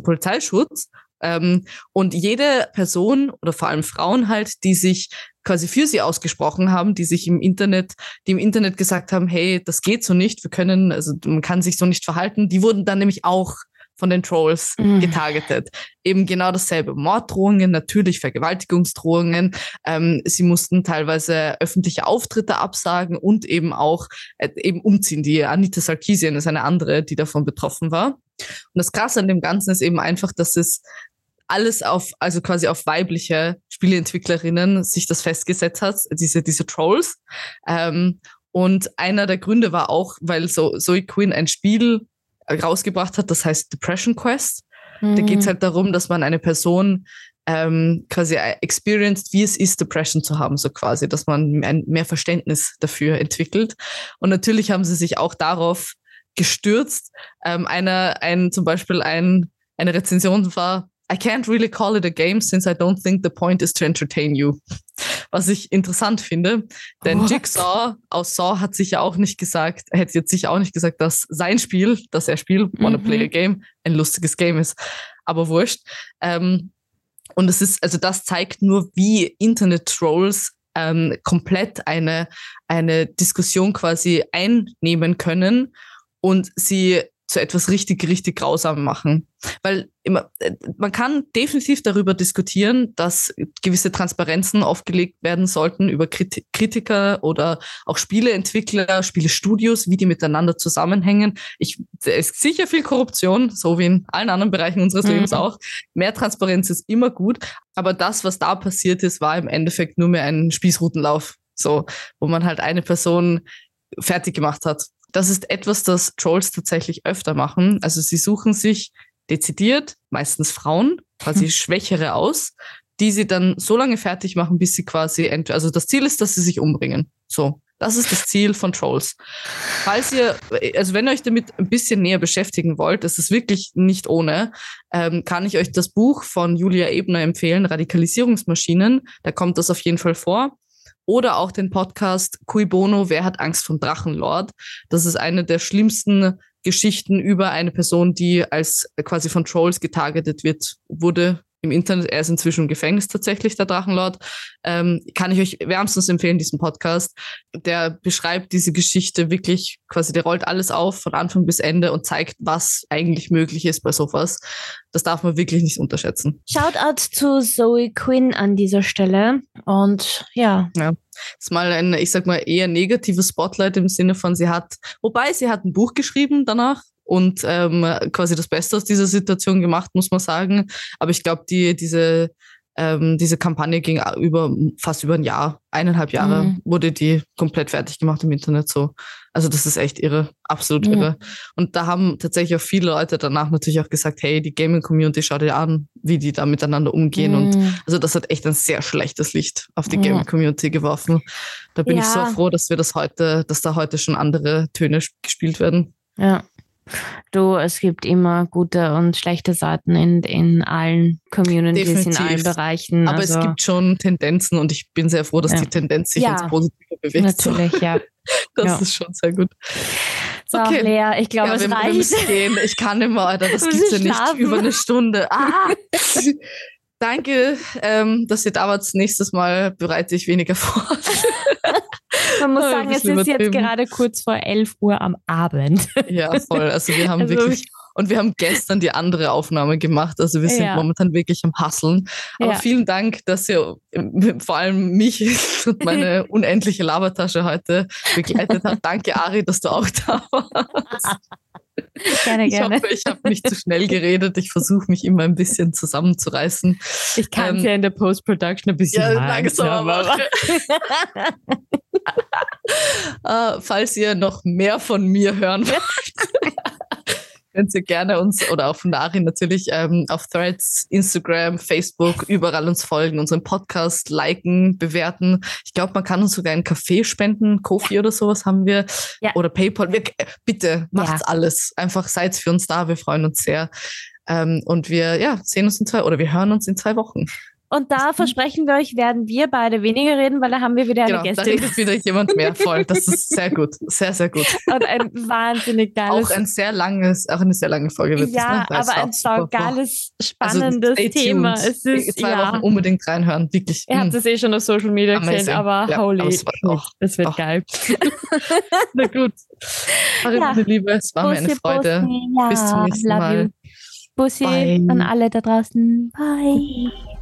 [SPEAKER 1] Polizeischutz. Ähm, und jede Person oder vor allem Frauen halt, die sich quasi für sie ausgesprochen haben, die sich im Internet, die im Internet gesagt haben, hey, das geht so nicht, wir können, also man kann sich so nicht verhalten, die wurden dann nämlich auch von den Trolls mhm. getargetet. Eben genau dasselbe. Morddrohungen, natürlich Vergewaltigungsdrohungen. Ähm, sie mussten teilweise öffentliche Auftritte absagen und eben auch äh, eben umziehen. Die Anita Sarkeesian ist eine andere, die davon betroffen war. Und das Krasse an dem Ganzen ist eben einfach, dass es alles auf, also quasi auf weibliche Spieleentwicklerinnen sich das festgesetzt hat, diese, diese Trolls. Ähm, und einer der Gründe war auch, weil so Zoe Quinn ein Spiel rausgebracht hat, das heißt Depression Quest. Mhm. Da geht es halt darum, dass man eine Person ähm, quasi experienced, wie es ist, Depression zu haben, so quasi, dass man ein, mehr Verständnis dafür entwickelt. Und natürlich haben sie sich auch darauf gestürzt. Ähm, einer, ein, zum Beispiel ein, eine Rezension war, I can't really call it a game since I don't think the point is to entertain you. Was ich interessant finde, denn What? Jigsaw aus Saw hat sich ja auch nicht gesagt, hätte jetzt sicher auch nicht gesagt, dass sein Spiel, das er spielt, Wanna mhm. Play a Game, ein lustiges Game ist. Aber wurscht. Ähm, und es ist, also das zeigt nur, wie Internet-Trolls ähm, komplett eine, eine Diskussion quasi einnehmen können und sie zu etwas richtig, richtig grausam machen. Weil immer, äh, man kann definitiv darüber diskutieren, dass gewisse Transparenzen aufgelegt werden sollten über Kritiker oder auch Spieleentwickler, Spielestudios, wie die miteinander zusammenhängen. Ich, es ist sicher viel Korruption, so wie in allen anderen Bereichen unseres mhm. Lebens auch. Mehr Transparenz ist immer gut. Aber das, was da passiert ist, war im Endeffekt nur mehr ein Spießrutenlauf. So, wo man halt eine Person fertig gemacht hat. Das ist etwas, das Trolls tatsächlich öfter machen. Also sie suchen sich dezidiert, meistens Frauen, quasi. Schwächere aus, die sie dann so lange fertig machen, bis sie quasi, also das Ziel ist, dass sie sich umbringen. So. Das ist das Ziel von Trolls. Falls ihr, also wenn ihr euch damit ein bisschen näher beschäftigen wollt, das ist wirklich nicht ohne, ähm, kann ich euch das Buch von Julia Ebner empfehlen, Radikalisierungsmaschinen. Da kommt das auf jeden Fall vor oder auch den Podcast Cui Bono, Wer hat Angst vom Drachenlord? Das ist eine der schlimmsten Geschichten über eine Person, die als quasi von Trolls getargetet wird, wurde im Internet. Er ist inzwischen im Gefängnis tatsächlich, der Drachenlord. Ähm, kann ich euch wärmstens empfehlen, diesen Podcast. Der beschreibt diese Geschichte wirklich quasi, der rollt alles auf von Anfang bis Ende und zeigt, was eigentlich möglich ist bei sowas. Das darf man wirklich nicht unterschätzen.
[SPEAKER 2] Shoutout zu Zoe Quinn an dieser Stelle. Und ja.
[SPEAKER 1] Ja. Das ist mal ein, ich sag mal, eher negatives Spotlight im Sinne von, sie hat, wobei sie hat ein Buch geschrieben danach, und ähm, quasi das Beste aus dieser Situation gemacht, muss man sagen. Aber ich glaube, die, diese, ähm, diese Kampagne ging über fast über ein Jahr, eineinhalb Jahre mhm. wurde die komplett fertig gemacht im Internet so. Also das ist echt irre, absolut ja. irre. Und da haben tatsächlich auch viele Leute danach natürlich auch gesagt, hey, die Gaming-Community, schau dir an, wie die da miteinander umgehen. Mhm. Und also das hat echt ein sehr schlechtes Licht auf die Gaming-Community geworfen. Da bin ja. ich so froh, dass wir das heute, dass da heute schon andere Töne gespielt werden.
[SPEAKER 2] Ja. Du, es gibt immer gute und schlechte Seiten in, in allen Communities, Definitiv. in allen Bereichen.
[SPEAKER 1] Aber also, es gibt schon Tendenzen und ich bin sehr froh, dass ja. die Tendenz sich ja, ins Positive bewegt.
[SPEAKER 2] Natürlich, ja.
[SPEAKER 1] Das ja. ist schon sehr gut.
[SPEAKER 2] So, okay. Lea, ich glaube, ja, es reicht.
[SPEAKER 1] Gehen. Ich kann immer, Alter, das gibt ja nicht über eine Stunde. Ah! Danke, ähm, dass ihr da wart. Nächstes Mal bereite ich weniger vor.
[SPEAKER 2] Man muss sagen, es ist jetzt gerade kurz vor 11 Uhr am Abend.
[SPEAKER 1] Ja, voll. Also wir haben also wirklich, und wir haben gestern die andere Aufnahme gemacht. Also wir sind ja. momentan wirklich am Hasseln. Aber ja. vielen Dank, dass ihr äh, vor allem mich und meine unendliche Labertasche heute begleitet habt. Danke, Ari, dass du auch da warst.
[SPEAKER 2] Gerne,
[SPEAKER 1] Ich
[SPEAKER 2] gerne.
[SPEAKER 1] hoffe, ich habe nicht zu schnell geredet. Ich versuche mich immer ein bisschen zusammenzureißen.
[SPEAKER 2] Ich kann es
[SPEAKER 1] Ähm,
[SPEAKER 2] ja in der Post-Production ein bisschen
[SPEAKER 1] Ja, langsam
[SPEAKER 2] langsamer
[SPEAKER 1] machen. Äh, falls ihr noch mehr von mir hören wollt, könnt ihr gerne uns oder auf Nari natürlich ähm, auf Threads, Instagram, Facebook, überall uns folgen, unseren Podcast liken, bewerten. Ich glaube, man kann uns sogar einen Kaffee spenden, Kofi oder sowas haben wir.
[SPEAKER 2] Ja.
[SPEAKER 1] Oder PayPal. Wir, äh, bitte macht's
[SPEAKER 2] Ja.
[SPEAKER 1] alles. Einfach seid für uns da. Wir freuen uns sehr. Ähm, und wir ja, sehen uns in zwei oder wir hören uns in zwei Wochen.
[SPEAKER 2] Und da versprechen wir euch, werden wir beide weniger reden, weil da haben wir wieder eine
[SPEAKER 1] Genau, da
[SPEAKER 2] Gästin.
[SPEAKER 1] redet wieder jemand mehr voll. Das ist sehr gut. Sehr, sehr gut.
[SPEAKER 2] Und ein wahnsinnig geiles.
[SPEAKER 1] Auch ein sehr langes, auch eine sehr lange Folge wird
[SPEAKER 2] ja,
[SPEAKER 1] das, ne? Es
[SPEAKER 2] aber
[SPEAKER 1] auch
[SPEAKER 2] ein
[SPEAKER 1] super-
[SPEAKER 2] saugeiles,
[SPEAKER 1] Also,
[SPEAKER 2] spannendes
[SPEAKER 1] stay
[SPEAKER 2] Thema. Es ist,
[SPEAKER 1] Zwei
[SPEAKER 2] ja.
[SPEAKER 1] Wochen unbedingt reinhören, wirklich.
[SPEAKER 2] Ihr habt
[SPEAKER 1] Mm.
[SPEAKER 2] es eh schon auf Social Media
[SPEAKER 1] Amazing.
[SPEAKER 2] gesehen, aber
[SPEAKER 1] Ja,
[SPEAKER 2] holy
[SPEAKER 1] aber es oh,
[SPEAKER 2] das wird
[SPEAKER 1] oh.
[SPEAKER 2] geil.
[SPEAKER 1] Na gut. Marie,
[SPEAKER 2] Ja.
[SPEAKER 1] meine Liebe, es war mir eine
[SPEAKER 2] Bussi,
[SPEAKER 1] Freude.
[SPEAKER 2] Bussi, ja,
[SPEAKER 1] Bis zum nächsten
[SPEAKER 2] love
[SPEAKER 1] Mal.
[SPEAKER 2] You. Bussi
[SPEAKER 1] Bye.
[SPEAKER 2] an alle da draußen. Bye.